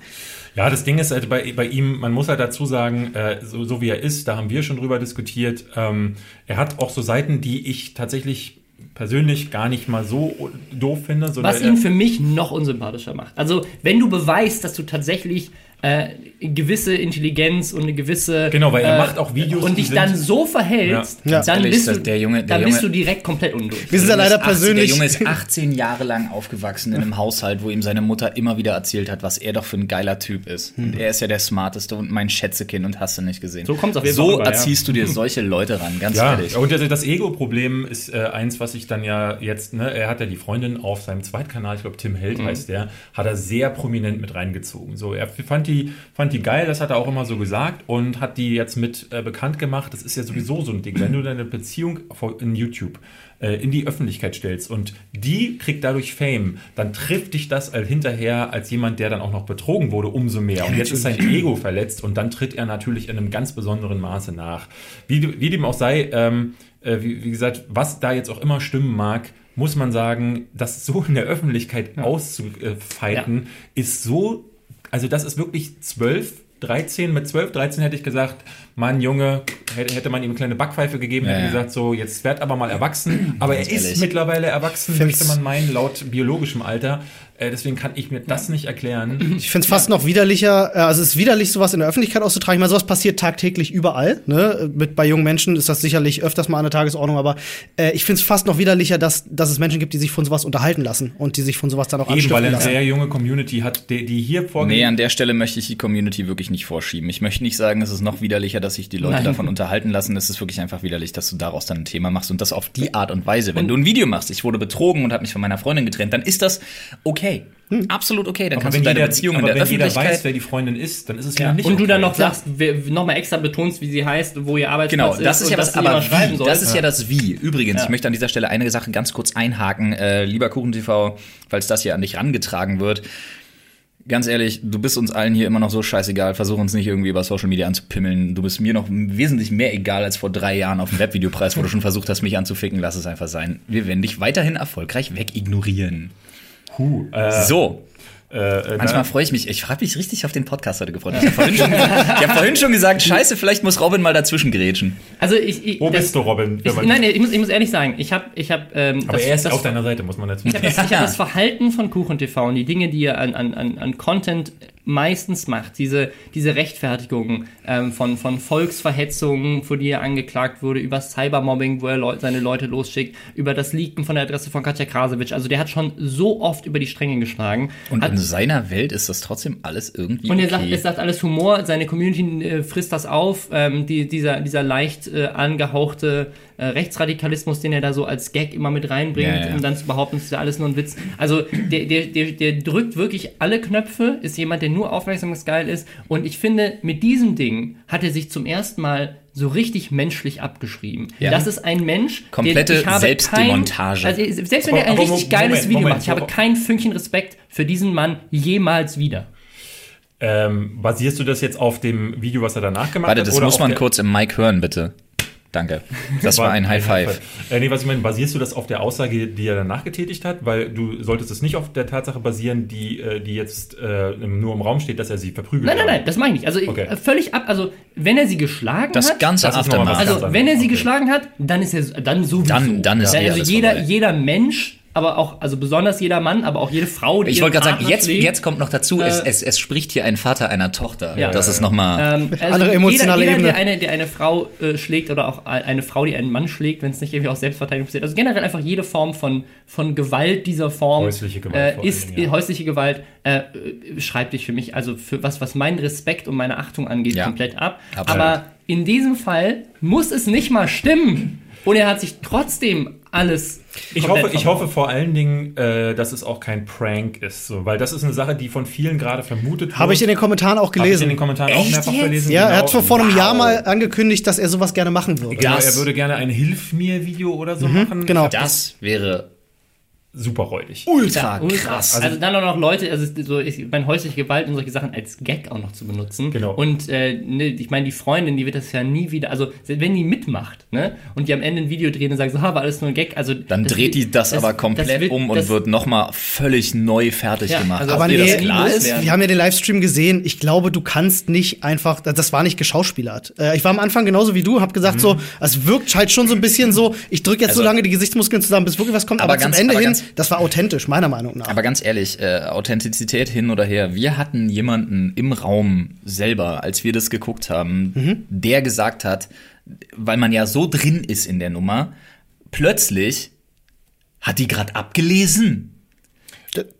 Ja, das Ding ist halt bei, bei ihm, man muss halt dazu sagen, äh, so, so wie er ist, da haben wir schon drüber diskutiert, ähm, er hat auch so Seiten, die ich tatsächlich persönlich gar nicht mal so doof finde. So Was ihn für mich noch unsympathischer macht. Also, wenn du beweist, dass du tatsächlich äh, gewisse Intelligenz und eine gewisse. Genau, weil er äh, macht auch Videos, Und dich dann so verhältst, Ja. dann, Ehrlich, bist, du, der Junge- der dann bist du Junge- direkt komplett undurch. Wir sind ja leider Der Junge ist 18 persönlich. Der Junge ist 18 Jahre lang aufgewachsen in einem Haushalt, wo ihm seine Mutter immer wieder erzählt hat, was er doch für ein geiler Typ ist. Und er ist ja der Smarteste und mein Schätzekind und hast du nicht gesehen. So kommt's auf jeden Fall So rüber, ja. erziehst du dir solche Leute ran, ganz Ja, ehrlich. und das, das Ego-Problem ist äh, eins, was ich dann ja jetzt, ne, er hat ja die Freundin auf seinem Zweitkanal, ich glaube Tim Held Mhm. heißt der, hat er sehr prominent mit reingezogen. So, er fand die, fand die geil, das hat er auch immer so gesagt und hat die jetzt mit äh, bekannt gemacht. Das ist ja sowieso so ein Ding, wenn du deine Beziehung in YouTube äh, in die Öffentlichkeit stellst und die kriegt dadurch Fame, dann trifft dich das äh, hinterher als jemand, der dann auch noch betrogen wurde, umso mehr. Und jetzt ist sein Ego verletzt und dann tritt er natürlich in einem ganz besonderen Maße nach. Wie, wie dem auch sei, ähm, äh, wie, wie gesagt, was da jetzt auch immer stimmen mag, muss man sagen, das so in der Öffentlichkeit auszufighten, ist so, also das ist wirklich zwölf, 13, mit 12, 13 hätte ich gesagt, Mann, Junge, hätte, man ihm eine kleine Backpfeife gegeben, Ja, hätte gesagt, so, jetzt werd aber mal erwachsen. Aber er ist mittlerweile erwachsen, möchte man meinen, laut biologischem Alter. Äh, deswegen kann ich mir das nicht erklären. Ich finde es fast noch widerlicher, äh, also es ist widerlich, sowas in der Öffentlichkeit auszutragen. Ich meine, sowas passiert tagtäglich überall. Ne? Mit, bei jungen Menschen ist das sicherlich öfters mal an der Tagesordnung, aber äh, ich finde es fast noch widerlicher, dass, dass es Menschen gibt, die sich von sowas unterhalten lassen und die sich von sowas dann auch Eben, weil eine lassen. sehr junge Community hat, die, die hier Nee, vorgeht. an der Stelle möchte ich die Community wirklich nicht vorschieben. Ich möchte nicht sagen, es ist noch widerlicher, dass sich die Leute Nein. davon unterhalten lassen. Es ist wirklich einfach widerlich, dass du daraus dann ein Thema machst und das auf die Art und Weise. Wenn du ein Video machst, ich wurde betrogen und habe mich von meiner Freundin getrennt, dann ist das okay. Absolut okay. Dann aber kannst wenn du deine jeder, Beziehung in aber der wenn jeder Öffentlichkeit weiß, wer die Freundin ist, dann ist es Ja. nicht und du okay. dann noch sagst, nochmal extra betonst, wie sie heißt, wo ihr Arbeitsplatz Genau, das ist ja das, sie aber schreiben wie, soll. das ist ja das Wie. Übrigens, Ja. ich möchte an dieser Stelle eine Sache ganz kurz einhaken. Äh, lieber KuchenTV, falls das hier an dich rangetragen wird. Ganz ehrlich, du bist uns allen hier immer noch so scheißegal. Versuch uns nicht irgendwie über Social Media anzupimmeln. Du bist mir noch wesentlich mehr egal als vor drei Jahren auf dem Webvideopreis, wo du schon versucht hast, mich anzuficken. Lass es einfach sein. Wir werden dich weiterhin erfolgreich wegignorieren. Puh, äh, So. äh, äh, Manchmal freue ich mich. Ich habe mich richtig auf den Podcast heute gefreut. Ich habe vorhin, hab vorhin schon gesagt, scheiße, vielleicht muss Robin mal dazwischen grätschen. Also ich, ich wo das- bist du, Robin? Ich, nein, ich muss, ich muss ehrlich sagen, ich habe, ich habe, ähm, aber das, er ist das, auf deiner Seite, muss man dazu Ich habe das, sagen. ich hab das Verhalten von KuchenTV und die Dinge, die er an, an, an, an Content meistens macht, diese, diese Rechtfertigung ähm, von, von Volksverhetzungen, für die er angeklagt wurde, über Cybermobbing, wo er Leu seine Leute losschickt, über das Leaken von der Adresse von Katja Krasowitsch. Also der hat schon so oft über die Stränge geschlagen. Und hat, in seiner Welt ist das trotzdem alles irgendwie und er okay. sagt, es sagt alles Humor, seine Community äh, frisst das auf, ähm, die, dieser, dieser leicht äh, angehauchte äh, Rechtsradikalismus, den er da so als Gag immer mit reinbringt, Ja, ja. um dann zu behaupten, es ist ja alles nur ein Witz. Also der, der, der, der drückt wirklich alle Knöpfe, ist jemand, der nur aufmerksamkeitsgeil ist und ich finde, mit diesem Ding hat er sich zum ersten Mal so richtig menschlich abgeschrieben. Ja. Das ist ein Mensch, Komplette den ich habe Selbstdemontage. Kein, also selbst wenn er ein richtig geiles Moment, Video Moment, macht, ich habe kein Fünkchen Respekt für diesen Mann jemals wieder. Ähm, basierst du das jetzt auf dem Video, was er danach gemacht Warte, hat? das oder muss man kurz im Mic hören, bitte. Danke. Das war ein High Five. Äh, nee, was ich meine, basierst du das auf der Aussage, die er danach getätigt hat? Weil du solltest es nicht auf der Tatsache basieren, die, äh, die jetzt äh, nur im Raum steht, dass er sie verprügelt Nein, nein, nein, das meine ich nicht. Also Okay. äh, völlig ab. Also wenn er sie geschlagen Das hat, ganze Das was Aftermath. also wenn er sie Okay. geschlagen hat, dann ist er dann sowieso. Dann- dann ist ja, also jeder vorbei. jeder Mensch, aber auch also besonders jeder Mann, aber auch jede Frau, die ich wollte gerade sagen, jetzt, schlägt, jetzt kommt noch dazu, es, Äh, es, es spricht hier ein Vater einer Tochter. Ja. das ist nochmal. ähm, also Andere emotionale jeder, jeder, Ebene. Der eine, der eine Frau äh, schlägt oder auch eine Frau, die einen Mann schlägt, wenn es nicht irgendwie aus Selbstverteidigung passiert. Also generell einfach jede Form von, von Gewalt dieser Form Häusliche Gewalt äh, ist Dingen, ja. häusliche Gewalt äh, äh, schreibt dich für mich also für was was meinen Respekt und meine Achtung angeht Ja, komplett ab. absolut. Aber in diesem Fall muss es nicht mal stimmen. Und er hat sich trotzdem alles. Ich hoffe, ich hoffe vor allen Dingen, äh, dass es auch kein Prank ist, so, weil das ist eine Sache, die von vielen gerade vermutet wird. Habe ich in den Kommentaren auch Hab ich in gelesen. den Kommentaren auch Echt mehrfach jetzt? gelesen. ja, er genau. hat vor, vor einem Wow. Jahr mal angekündigt, dass er sowas gerne machen würde. Genau, Das- er würde gerne ein Hilf mir Video oder so machen. genau. Das wäre super räudig. Ultra Ultra. krass. Also, dann auch noch Leute, also so ich meine häusliche Gewalt und solche Sachen als Gag auch noch zu benutzen. Genau. Und äh, ne, ich meine die Freundin, die wird das ja nie wieder, also wenn die mitmacht, ne, und die am Ende ein Video drehen und sagen so, ha, war alles nur ein Gag, also Dann das- dreht die das, aber komplett das wird- um und das- wird nochmal völlig neu fertig Ja, gemacht. also Aber nee, das klar ist? werden. Wir haben ja den Livestream gesehen. Ich glaube, du kannst nicht einfach, das war nicht geschauspielert. Äh, ich war am Anfang genauso wie du, habe gesagt so, es wirkt halt schon so ein bisschen so, ich drücke jetzt so Mhm. Also- lange die Gesichtsmuskeln zusammen, bis wirklich was kommt. Aber Aber, ganz- zum Ende aber hin, ganz- das war authentisch, meiner Meinung nach. Aber ganz ehrlich, äh, Authentizität hin oder her. Wir hatten jemanden im Raum selber, als wir das geguckt haben, Mhm. der gesagt hat, weil man ja so drin ist in der Nummer, plötzlich hat die gerade abgelesen.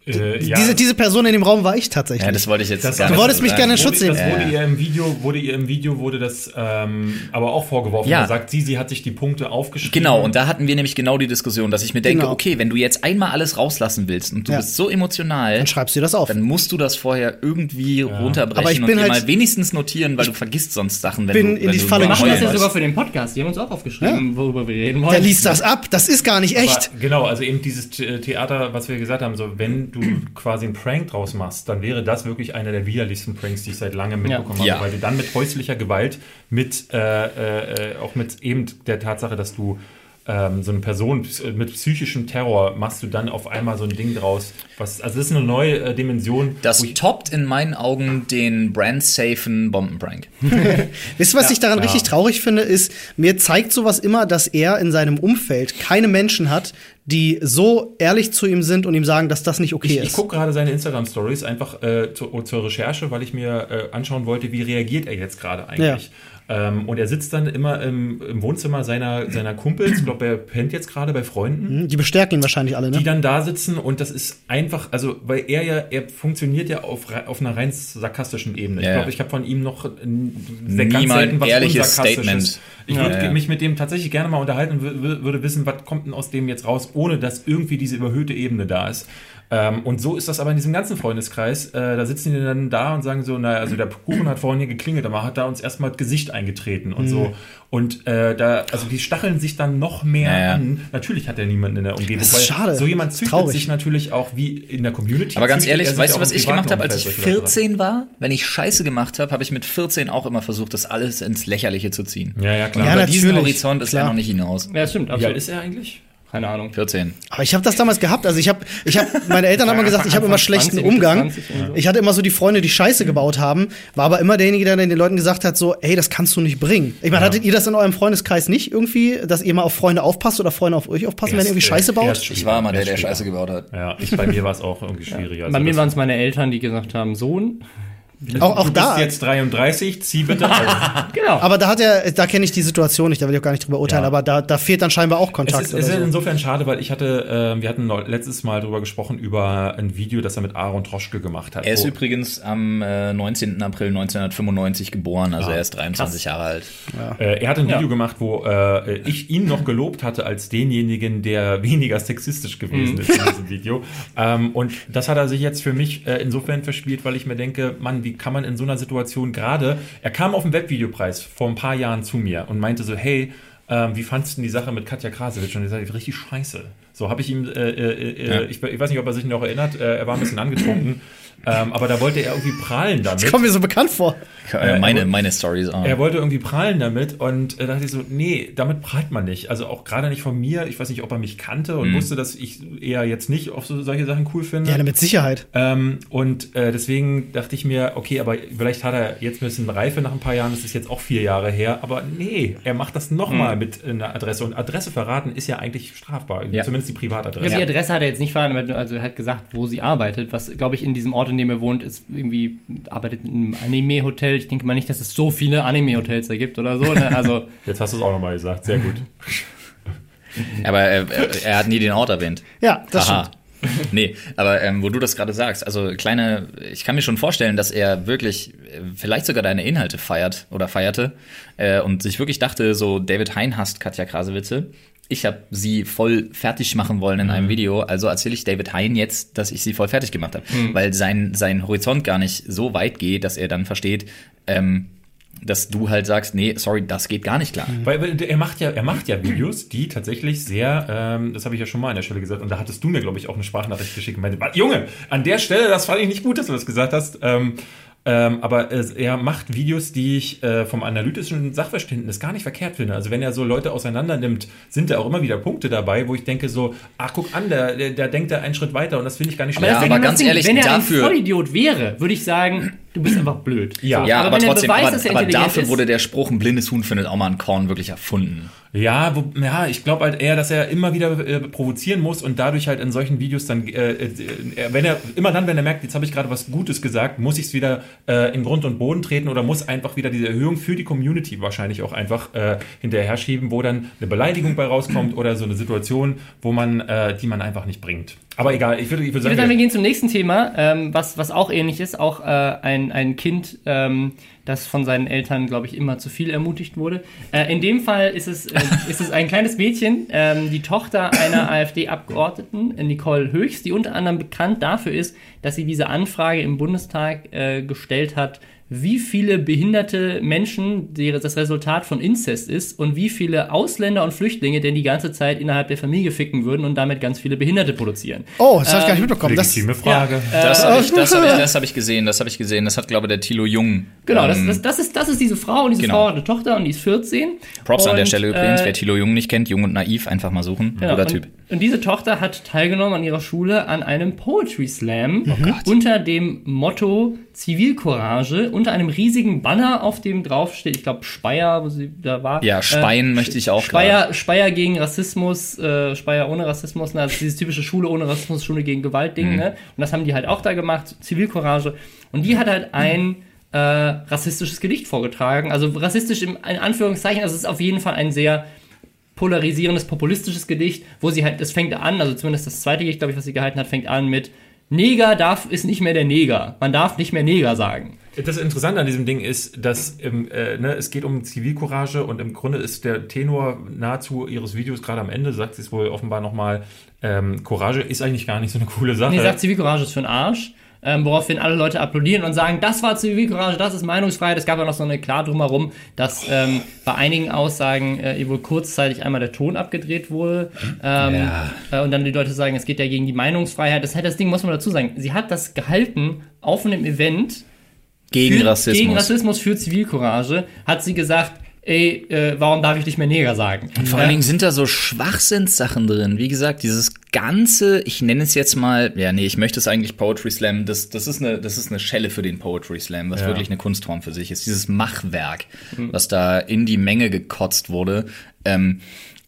Äh, ja. diese, diese Person in dem Raum war ich tatsächlich. Ja, das wollte ich jetzt Das- gar du wolltest mich gerne in Schutz Wurde, das nehmen. wurde Ja. ihr im Video, wurde ihr im Video wurde das ähm, aber auch vorgeworfen. Ja. Da sagt sie, sie hat sich die Punkte aufgeschrieben. Genau, und da hatten wir nämlich genau die Diskussion, dass ich mir denke, Genau. okay, wenn du jetzt einmal alles rauslassen willst und du Ja. bist so emotional, Dann schreibst du dir das auf. dann musst du das vorher irgendwie runterbrechen Aber ich und bin dir halt- mal wenigstens notieren, weil du vergisst sonst Sachen, wenn bin du in wenn die du Falle Wir machen das ja sogar für den Podcast. Die haben uns auch aufgeschrieben, worüber wir reden wollen. Der liest das ab, das ist gar nicht echt. Aber, genau, also eben dieses The- Theater, was wir gesagt haben, so wenn du quasi einen Prank draus machst, dann wäre das wirklich einer der widerlichsten Pranks, die ich seit langem mitbekommen Ja. habe, weil du dann mit häuslicher Gewalt, mit äh, äh, auch mit eben der Tatsache, dass du ähm, so eine Person mit psychischem Terror machst du dann auf einmal so ein Ding draus, was also das ist eine neue äh, Dimension. Das toppt in meinen Augen den brandsafen Bombenprank. Wisst ihr, was ich daran ja. richtig traurig finde, ist, mir zeigt sowas immer, dass er in seinem Umfeld keine Menschen hat, die so ehrlich zu ihm sind und ihm sagen, dass das nicht okay Ich, ich ist. gucke gerade seine Instagram-Stories einfach äh, zu, zur Recherche, weil ich mir äh, anschauen wollte, wie reagiert er jetzt gerade eigentlich. Ähm, und er sitzt dann immer im, im Wohnzimmer seiner, seiner Kumpels. Ich glaube, er pennt jetzt gerade bei Freunden. Die bestärken ihn wahrscheinlich alle, Die ne? dann da sitzen und das ist einfach, also weil er ja, er funktioniert ja auf, auf einer rein sarkastischen Ebene. Ich Ja. glaube, ich habe von ihm noch Nie ganz mal selten ein was ehrliches Unsarkastisches. Statement. Ich Ja, würde ja. mich mit dem tatsächlich gerne mal unterhalten und wür- wür- würde wissen, was kommt denn aus dem jetzt raus, ohne dass irgendwie diese überhöhte Ebene da ist. Ähm, und so ist das aber in diesem ganzen Freundeskreis. Äh, da sitzen die dann da und sagen so, naja, also der Kuchen hat vorhin hier geklingelt, aber hat da uns erstmal das Gesicht eingetreten und Mhm. so. Und äh, da, also die stacheln sich dann noch mehr Ja, ja. an. Natürlich hat er niemanden in der Umgebung. Das ist weil schade. So jemand züchtet traurig. sich natürlich auch wie in der Community. Aber ganz ehrlich, weißt du, was ich gemacht habe, als ich Umfeld solche Leute 14 war? Wenn ich Scheiße gemacht habe, habe ich mit 14 auch immer versucht, das alles ins Lächerliche zu ziehen. Ja, ja, klar. Ja, Über diesen Horizont ist klar. er noch nicht hinaus. Ja, stimmt. Wie alt Absolut. ist er eigentlich? Keine Ahnung. 14. Aber ich habe das damals gehabt. Also ich habe, ich habe, meine Eltern haben immer gesagt, ich habe immer schlechten 20, Umgang. 20 oder so. Ich hatte immer so die Freunde, die Scheiße gebaut haben, war aber immer derjenige, der den Leuten gesagt hat, so, ey, das kannst du nicht bringen. Ich meine, Ja. hattet ihr das in eurem Freundeskreis nicht irgendwie, dass ihr mal auf Freunde aufpasst oder Freunde auf euch aufpassen, wenn ihr irgendwie Erst- Scheiße baut? erst Ich war immer der, Erst der. Scheiße gebaut hat. Ja, ich, bei mir war es auch irgendwie schwieriger. Bei Also mir das- waren es meine Eltern, die gesagt haben, Sohn. Auch, auch du bist da. jetzt 33, zieh bitte aus. Genau. Aber da hat er, da kenne ich die Situation nicht, da will ich auch gar nicht drüber urteilen, Ja. aber da, da fehlt dann scheinbar auch Es Kontakt. ist, es ist so. insofern schade, weil ich hatte, äh, wir hatten letztes Mal drüber gesprochen, über ein Video, das er mit Aaron Troschke gemacht hat. Er ist übrigens am äh, 19. April 1995 geboren, also Ah, er ist 23 Jahre alt. Äh, er hat ein Ja. Video gemacht, wo äh, ich ihn noch gelobt hatte als denjenigen, der weniger sexistisch gewesen ist in diesem Video. Ähm, und das hat er sich jetzt für mich äh, insofern verspielt, weil ich mir denke, Mann, wie kann man in so einer Situation gerade, er kam auf den Webvideopreis vor ein paar Jahren zu mir und meinte so, hey, ähm, wie fandst du denn die Sache mit Katja Krasowitsch? Und er sagte, richtig scheiße. So habe ich ihm, äh, äh, äh, Ja. ich, ich weiß nicht, ob er sich noch erinnert, äh, er war ein bisschen angetrunken, ähm, aber da wollte er irgendwie prahlen damit. Das kommt mir so bekannt vor. Äh, meine, aber- meine Stories auch. Er wollte irgendwie prahlen damit und äh, dachte ich so, nee, damit prahlt man nicht. Also auch gerade nicht von mir. Ich weiß nicht, ob er mich kannte und wusste, dass ich eher jetzt nicht auf so, solche Sachen cool finde. Ja, mit Sicherheit. Ähm, und äh, deswegen dachte ich mir, okay, aber vielleicht hat er jetzt ein bisschen Reife nach ein paar Jahren, das ist jetzt auch vier Jahre her, aber nee, er macht das nochmal mit einer Adresse. Und Adresse verraten ist ja eigentlich strafbar, Ja. zumindest die Ja, Privatadresse. die Adresse hat er jetzt nicht verraten, aber also er hat gesagt, wo sie arbeitet. Was, glaube ich, in diesem Ort, in dem er wohnt, ist irgendwie, arbeitet in einem Anime-Hotel. Ich denke mal nicht, dass es so viele Anime-Hotels da gibt oder so. Ne? Also, Jetzt hast du es auch nochmal gesagt, sehr gut. Aber er, er, er hat nie den Ort erwähnt. Ja, das Aha. stimmt. nee, aber ähm, wo du das gerade sagst, also kleine, ich kann mir schon vorstellen, dass er wirklich äh, vielleicht sogar deine Inhalte feiert oder feierte äh, und sich wirklich dachte, so David Hein hasst Katja Krasewitze. Ich habe sie voll fertig machen wollen in einem Video, also erzähle ich David Hein jetzt, dass ich sie voll fertig gemacht habe, weil sein sein Horizont gar nicht so weit geht, dass er dann versteht, ähm, dass du halt sagst, nee, sorry, das geht gar nicht klar. Weil, weil er macht ja, er macht ja Videos, die tatsächlich sehr, ähm, das habe ich ja schon mal an der Stelle gesagt, und da hattest du mir, glaube ich, auch eine Sprachnachricht geschickt und meinte, Junge, an der Stelle, das fand ich nicht gut, dass du das gesagt hast. Ähm, ähm, aber äh, er macht Videos, die ich äh, vom analytischen Sachverständnis gar nicht verkehrt finde. Also wenn er so Leute auseinander nimmt, sind da auch immer wieder Punkte dabei, wo ich denke so, ach guck an, der, der, der denkt da einen Schritt weiter und das finde ich gar nicht Aber, schlecht. aber genau das ganz Ding, ehrlich, wenn er dafür- ein Vollidiot wäre, würde ich sagen, du bist einfach blöd. Ja. Ja, aber, wenn er trotzdem, beweist, aber, dass er aber dafür ist- wurde der Spruch, ein blindes Huhn findet auch mal ein Korn wirklich erfunden. Ja, wo, ja, ich glaube halt eher, dass er immer wieder äh, provozieren muss und dadurch halt in solchen Videos dann, äh, äh, wenn er immer dann, wenn er merkt, jetzt habe ich gerade was Gutes gesagt, muss ich es wieder äh, in Grund und Boden treten oder muss einfach wieder diese Erhöhung für die Community wahrscheinlich auch einfach äh, hinterher schieben, wo dann eine Beleidigung bei rauskommt oder so eine Situation, wo man, äh, die man einfach nicht bringt. Aber egal, ich würde, ich würde Ich würde sagen, sagen, wir gehen zum nächsten Thema, ähm, was, was auch ähnlich ist. Auch äh, ein, ein Kind, ähm, das von seinen Eltern, glaube ich, immer zu viel ermutigt wurde. Äh, in dem Fall ist es, äh, ist es ein kleines Mädchen, ähm, die Tochter einer AfD-Abgeordneten, Nicole Höchst, die unter anderem bekannt dafür ist, dass sie diese Anfrage im Bundestag äh, gestellt hat, wie viele behinderte Menschen die das Resultat von Inzest ist und wie viele Ausländer und Flüchtlinge denn die ganze Zeit innerhalb der Familie ficken würden und damit ganz viele Behinderte produzieren. Oh, das habe ich gar nicht mitbekommen. Das, legitime Frage. Das habe ich, das hab ich, das hab ich gesehen, das habe ich gesehen. Das hat, glaube ich, der Thilo Jung. Genau, das, ähm, das, das, ist, das ist diese Frau und diese Genau. Frau hat eine Tochter und die ist 14. Props an der Und, Stelle übrigens, äh, wer Thilo Jung nicht kennt, Jung und Naiv, einfach mal suchen. Genau, Guter und, Typ. Und diese Tochter hat teilgenommen an ihrer Schule an einem Poetry Slam Oh unter dem Motto Zivilcourage, unter einem riesigen Banner, auf dem draufsteht, ich glaube Speyer, wo sie da war. Ja, Speyen Äh, möchte ich auch Speyer, Speyer gegen Rassismus, äh, Speyer ohne Rassismus, ne, also dieses typische Schule ohne Rassismus, Schule gegen Gewalt Ding, Mhm. ne? Und das haben die halt auch da gemacht, Zivilcourage. Und die hat halt ein äh, rassistisches Gedicht vorgetragen. Also rassistisch im, in Anführungszeichen, also es ist auf jeden Fall ein sehr polarisierendes, populistisches Gedicht, wo sie halt, das fängt an, also zumindest das zweite Gedicht, glaube ich, was sie gehalten hat, fängt an mit Neger darf, ist nicht mehr der Neger. Man darf nicht mehr Neger sagen. Das Interessante an diesem Ding ist, dass ähm, äh, ne, es geht um Zivilcourage und im Grunde ist der Tenor nahezu ihres Videos gerade am Ende, sagt sie es wohl offenbar nochmal, ähm, Courage ist eigentlich gar nicht so eine coole Sache. Nee, sagt Zivilcourage ist für den Arsch. Ähm, woraufhin alle Leute applaudieren und sagen, das war Zivilcourage, das ist Meinungsfreiheit. Es gab auch noch so eine klar drumherum, dass ähm, bei einigen Aussagen äh, wohl kurzzeitig einmal der Ton abgedreht wurde. Ähm, Ja. äh, und dann die Leute sagen, es geht ja gegen die Meinungsfreiheit. Das das Ding, muss man dazu sagen. Sie hat das gehalten auf einem Event Gegen für, Rassismus. gegen Rassismus für Zivilcourage, hat sie gesagt, ey, äh, warum darf ich nicht mehr Neger sagen? Und vor allen Dingen sind da so Schwachsinnssachen drin. Wie gesagt, dieses ganze, ich nenne es jetzt mal, ja, nee, ich möchte es eigentlich Poetry Slam, das, das, ist, eine, das ist eine Schelle für den Poetry Slam, was Ja. wirklich eine Kunstform für sich ist. Dieses Machwerk, was da in die Menge gekotzt wurde, ähm,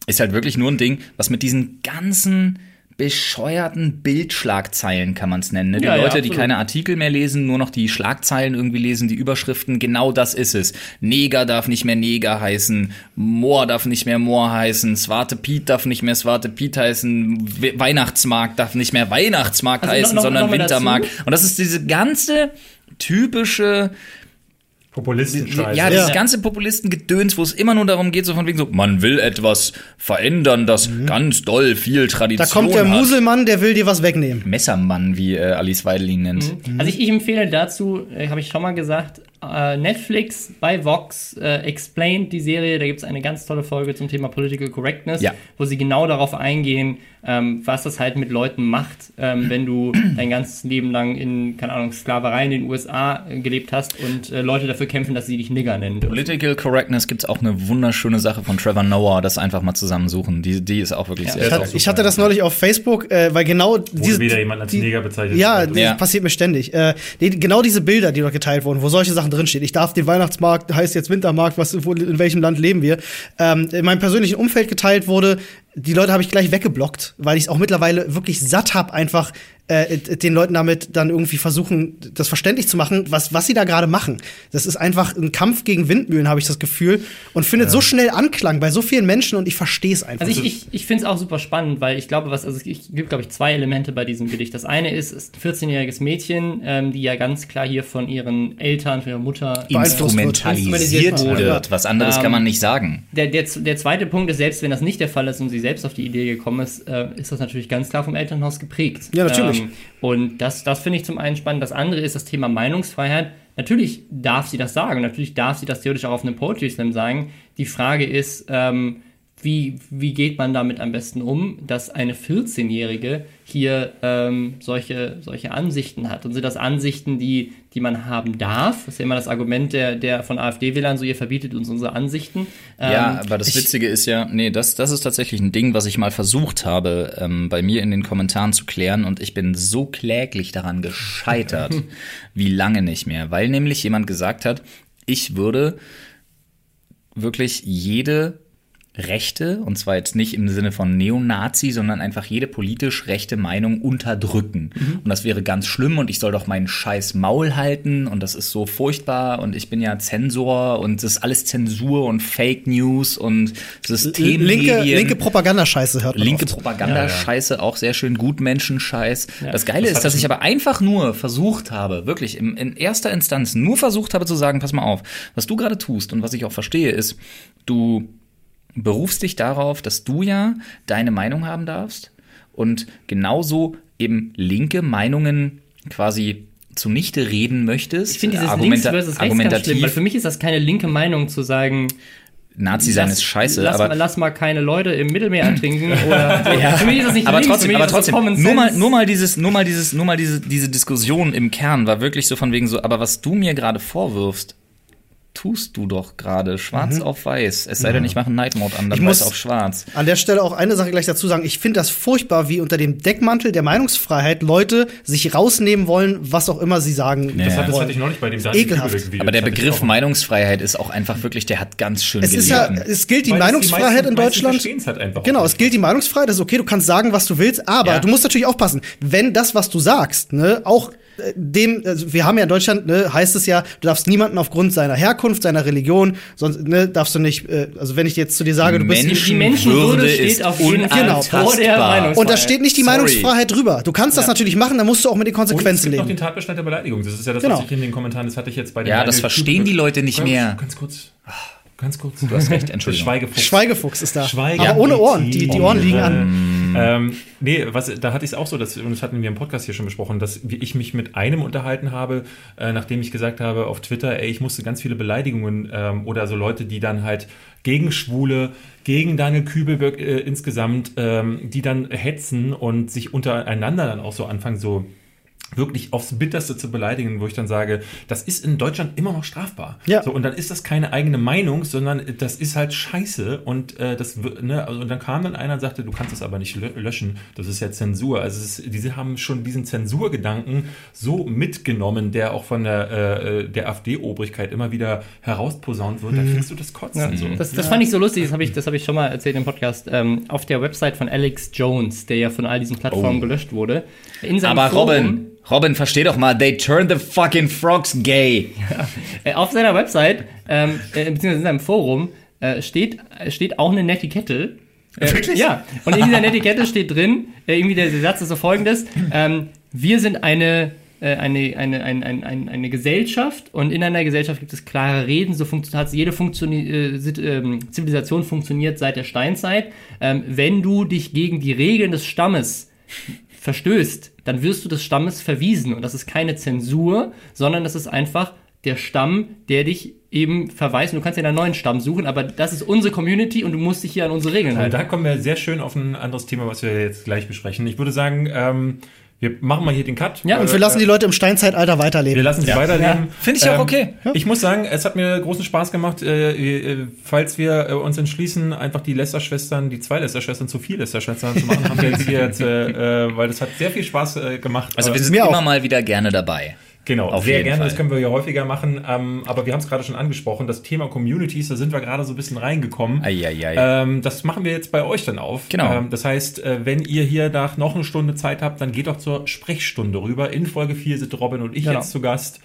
ist halt wirklich nur ein Ding, was mit diesen ganzen bescheuerten Bildschlagzeilen kann man es nennen. Ne? Die Ja, ja, Leute, die absolut. keine Artikel mehr lesen, nur noch die Schlagzeilen irgendwie lesen, die Überschriften, genau das ist es. Neger darf nicht mehr Neger heißen, Moor darf nicht mehr Moor heißen, Swarte Piet darf nicht mehr Swarte Piet heißen, We Weihnachtsmarkt darf nicht mehr Weihnachtsmarkt Also noch- heißen, noch- sondern noch Wintermarkt. dazu. Und das ist diese ganze typische Populisten-Scheiße. ja, Ja. dieses ganze Populistengedöns, wo es immer nur darum geht, so von wegen so, man will etwas verändern, das ganz doll viel Tradition da kommt der hat. Muselmann, der will dir was wegnehmen. Messermann, wie äh, Alice Weidel ihn nennt. Also ich, ich empfehle dazu, äh, habe ich schon mal gesagt, äh, Netflix bei Vox äh, Explained die Serie. Da gibt es eine ganz tolle Folge zum Thema Political Correctness, Ja. wo sie genau darauf eingehen, ähm, was das halt mit Leuten macht, ähm, wenn du dein ganzes Leben lang in, keine Ahnung, Sklaverei in den USA äh, gelebt hast und äh, Leute dafür kämpfen, dass sie dich Nigger nennen dürfen. Political Correctness gibt's auch eine wunderschöne Sache von Trevor Noah, das einfach mal zusammensuchen. Die, die ist auch wirklich Ja. sehr Ich super, ich hatte das neulich auf Facebook, äh, weil genau diese, wieder jemand als die- Neger bezeichnet. Ja, das Ja. passiert mir ständig. Äh, die, genau diese Bilder, die dort geteilt wurden, wo solche Sachen drinstehen. Ich darf den Weihnachtsmarkt, heißt jetzt Wintermarkt, was, wo, in welchem Land leben wir? Ähm, in meinem persönlichen Umfeld geteilt wurde, die Leute habe ich gleich weggeblockt, weil ich es auch mittlerweile wirklich satt habe, einfach äh, den Leuten damit dann irgendwie versuchen, das verständlich zu machen, was, was sie da gerade machen. Das ist einfach ein Kampf gegen Windmühlen, habe ich das Gefühl, und findet so schnell Anklang bei so vielen Menschen und ich verstehe es einfach. Also ich, ich, ich finde es auch super spannend, weil ich glaube, was, also es gibt, glaube ich, zwei Elemente bei diesem Gedicht. Das eine ist, ist ein 14-jähriges Mädchen, ähm, die ja ganz klar hier von ihren Eltern, von ihrer Mutter. Instrumentalisiert wird. Was anderes Ähm, kann man nicht sagen. Der, der, der zweite Punkt ist, selbst wenn das nicht der Fall ist und sie selbst auf die Idee gekommen ist, äh, ist das natürlich ganz klar vom Elternhaus geprägt. Ja, natürlich. Ähm, und das, das finde ich zum einen spannend. Das andere ist das Thema Meinungsfreiheit. natürlich darf sie das sagen, natürlich darf sie das theoretisch auch auf einem Poetry Slam sagen. Die Frage ist, ähm, wie, wie geht man damit am besten um, dass eine 14-Jährige hier ähm, solche, solche Ansichten hat? Und sind das Ansichten, die, die man haben darf? Das ist ja immer das Argument der, der von AfD-Wählern, so ihr verbietet uns unsere Ansichten. Ja, Ähm, aber das Witzige ist ja, nee, das, das ist tatsächlich ein Ding, was ich mal versucht habe, ähm, bei mir in den Kommentaren zu klären und ich bin so kläglich daran gescheitert, wie lange nicht mehr, weil nämlich jemand gesagt hat, ich würde wirklich jede Rechte, und zwar jetzt nicht im Sinne von Neonazi, sondern einfach jede politisch rechte Meinung unterdrücken. Und das wäre ganz schlimm und ich soll doch meinen scheiß Maul halten und das ist so furchtbar und ich bin ja Zensor und das ist alles Zensur und Fake News und Systemmedien. Linke, linke Propagandascheiße hört man Linke oft. Propaganda-Scheiße, auch sehr schön, Gutmenschen-Scheiß. Das Geile ist, dass ich aber einfach nur versucht habe, wirklich im, in erster Instanz nur versucht habe zu sagen, pass mal auf, was du gerade tust und was ich auch verstehe, ist, du berufst dich darauf, dass du ja deine Meinung haben darfst und genauso eben linke Meinungen quasi zunichte reden möchtest. ich finde dieses Argumenta- Links versus rechts ganz schlimm, weil für mich ist das keine linke Meinung zu sagen, Nazi sein ist scheiße, lass, aber mal, lass mal keine Leute im Mittelmeer ertrinken oder so. für mich ist das nicht aber links, trotzdem, aber trotzdem, nur mal, nur mal dieses, nur mal dieses, nur mal diese, diese Diskussion im Kern war wirklich so von wegen so, aber was du mir gerade vorwirfst, tust du doch gerade schwarz auf weiß. Es sei denn, ich mache einen Night Mode an, dann Ich weiß muss- auf schwarz. An der Stelle auch eine Sache gleich dazu sagen. Ich finde das furchtbar, wie unter dem Deckmantel der Meinungsfreiheit Leute sich rausnehmen wollen, was auch immer sie sagen. Das, hat, das hatte ich neulich bei dem ekelhaft. Kübelweg-Video. Aber der Begriff. Meinungsfreiheit ist auch einfach wirklich, der hat ganz schön Es ist ja, es gilt die Weil das die Meinungsfreiheit meisten- in Deutschland. halt einfach genau, es gilt die Meinungsfreiheit, das ist okay, du kannst sagen, was du willst, aber Ja. du musst natürlich aufpassen, wenn das, was du sagst, ne, auch dem, also wir haben ja in Deutschland, ne, heißt es ja, du darfst niemanden aufgrund seiner Herkunft, seiner Religion, sonst, ne, darfst du nicht, äh, also wenn ich jetzt zu dir sage, du bist Menschen- die Menschenwürde Würde steht auf jeden Fall Genau. vor der unantastbar. Meinungsfreiheit. und da steht nicht die Sorry. Meinungsfreiheit drüber. Du kannst das natürlich machen, dann musst du auch mit den Und es Konsequenzen gibt noch leben. den Tatbestand der Beleidigung. Das ist ja das, Genau. was ich in den Kommentaren, das hatte ich jetzt bei dem Ja, das verstehen die Leute nicht mehr. Ganz kurz. Ah, Ganz kurz. Du hast recht, Das Entschuldigung. Schweigefuchs. Schweigefuchs ist da. Schweigen. Aber ohne Ohren. Die, die Ohren liegen an. Ähm, nee, was, da hatte ich es auch so, dass, und das hatten wir im Podcast hier schon besprochen, dass ich mich mit einem unterhalten habe, äh, nachdem ich gesagt habe auf Twitter, ey, ich musste ganz viele Beleidigungen ähm, oder so Leute, die dann halt gegen Schwule, gegen Daniel Kübelberg äh, insgesamt, ähm, die dann hetzen und sich untereinander dann auch so anfangen, so wirklich aufs Bitterste zu beleidigen, wo ich dann sage, das ist in Deutschland immer noch strafbar. Ja. So, und dann ist das keine eigene Meinung, sondern das ist halt scheiße. Und äh, das wird- ne, also, und dann kam dann einer und sagte, du kannst es aber nicht lö- löschen, das ist ja Zensur. Also es ist, diese haben schon diesen Zensurgedanken so mitgenommen, der auch von der, äh, der AfD-Obrigkeit immer wieder herausposaunt wird, da kriegst du das Kotzen. Ja, so. das, das fand ich so lustig, das habe ich, das hab ich schon mal erzählt im Podcast. Ähm, auf der Website von Alex Jones, der ja von all diesen Plattformen Oh. gelöscht wurde. In seinem Aber Forum, Robin, Robin, versteh doch mal, they turned the fucking frogs gay. Äh, auf seiner Website, ähm, äh, beziehungsweise in seinem Forum, äh, steht, äh, steht auch eine Netiquette. Äh, Wirklich? Ja, und in dieser Netiquette steht drin, äh, irgendwie der, der Satz ist so folgendes, ähm, wir sind eine, eine, eine, ein, ein, ein, eine Gesellschaft und in einer Gesellschaft gibt es klare Reden, so funktioniert jede Funktioni äh, ähm, Zivilisation funktioniert seit der Steinzeit. Ähm, wenn du dich gegen die Regeln des Stammes verstößt, dann wirst du des Stammes verwiesen. Und das ist keine Zensur, sondern das ist einfach der Stamm, der dich eben verweist. Und du kannst ja einen neuen Stamm suchen, aber das ist unsere Community und du musst dich hier an unsere Regeln Und halten. da kommen wir sehr schön auf ein anderes Thema, was wir jetzt gleich besprechen. Ich würde sagen, ähm, wir machen mal hier den Cut. Ja, Und wir lassen die Leute im Steinzeitalter Wir weiterleben. lassen sie weiterleben. Finde ich auch okay. Ich muss sagen, es hat mir großen Spaß gemacht, äh, äh, falls wir äh, uns entschließen, einfach die Lester-Schwestern, die zwei Lester-Schwestern zu viel Lester-Schwestern zu machen, haben wir jetzt hier jetzt, äh, äh, weil das hat sehr viel Spaß äh, gemacht. Also wir sind mir immer auch. mal wieder gerne dabei. Genau, Auf sehr gerne, Fall. das können wir ja häufiger machen. Ähm, aber wir haben es gerade schon angesprochen, das Thema Communities, da sind wir gerade so ein bisschen reingekommen. Eieiei. Ähm, das machen wir jetzt bei euch dann auf. Genau. Ähm, das heißt, äh, wenn ihr hier nach noch eine Stunde Zeit habt, dann geht doch zur Sprechstunde rüber. In Folge 4 sind Robin und ich Genau. jetzt zu Gast.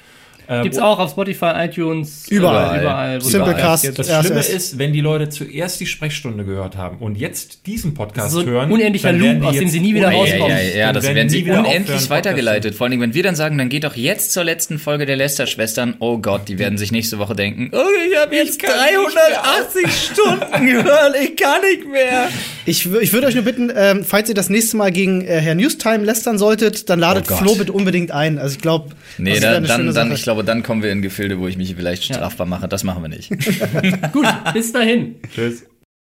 Ähm, Gibt's auch auf Spotify, iTunes, Überall. äh, überall Simplecast. überall. Das Schlimme ist, wenn die Leute zuerst die Sprechstunde gehört haben und jetzt diesen Podcast So ein hören, unendlicher Loop, aus dem sie nie wieder rauskommen. Ja, ja, ja, das werden werden sie unendlich weitergeleitet. Vor allem, wenn wir dann sagen, dann geht doch jetzt zur letzten Folge der Lester-Schwestern. Oh Gott, die werden sich nächste Woche denken, oh, ich habe jetzt kann nicht 380 Stunden gehört, ich kann nicht mehr. Ich, ich würde euch nur bitten, ähm, falls ihr das nächste Mal gegen äh, Herr Newstime lästern solltet, dann ladet Oh. Flo bitte unbedingt ein. Also ich glaube, Nee, dann, dann, dann, ich glaube, dann kommen wir in Gefilde, wo ich mich vielleicht strafbar mache. Das machen wir nicht. Gut, bis dahin. Tschüss.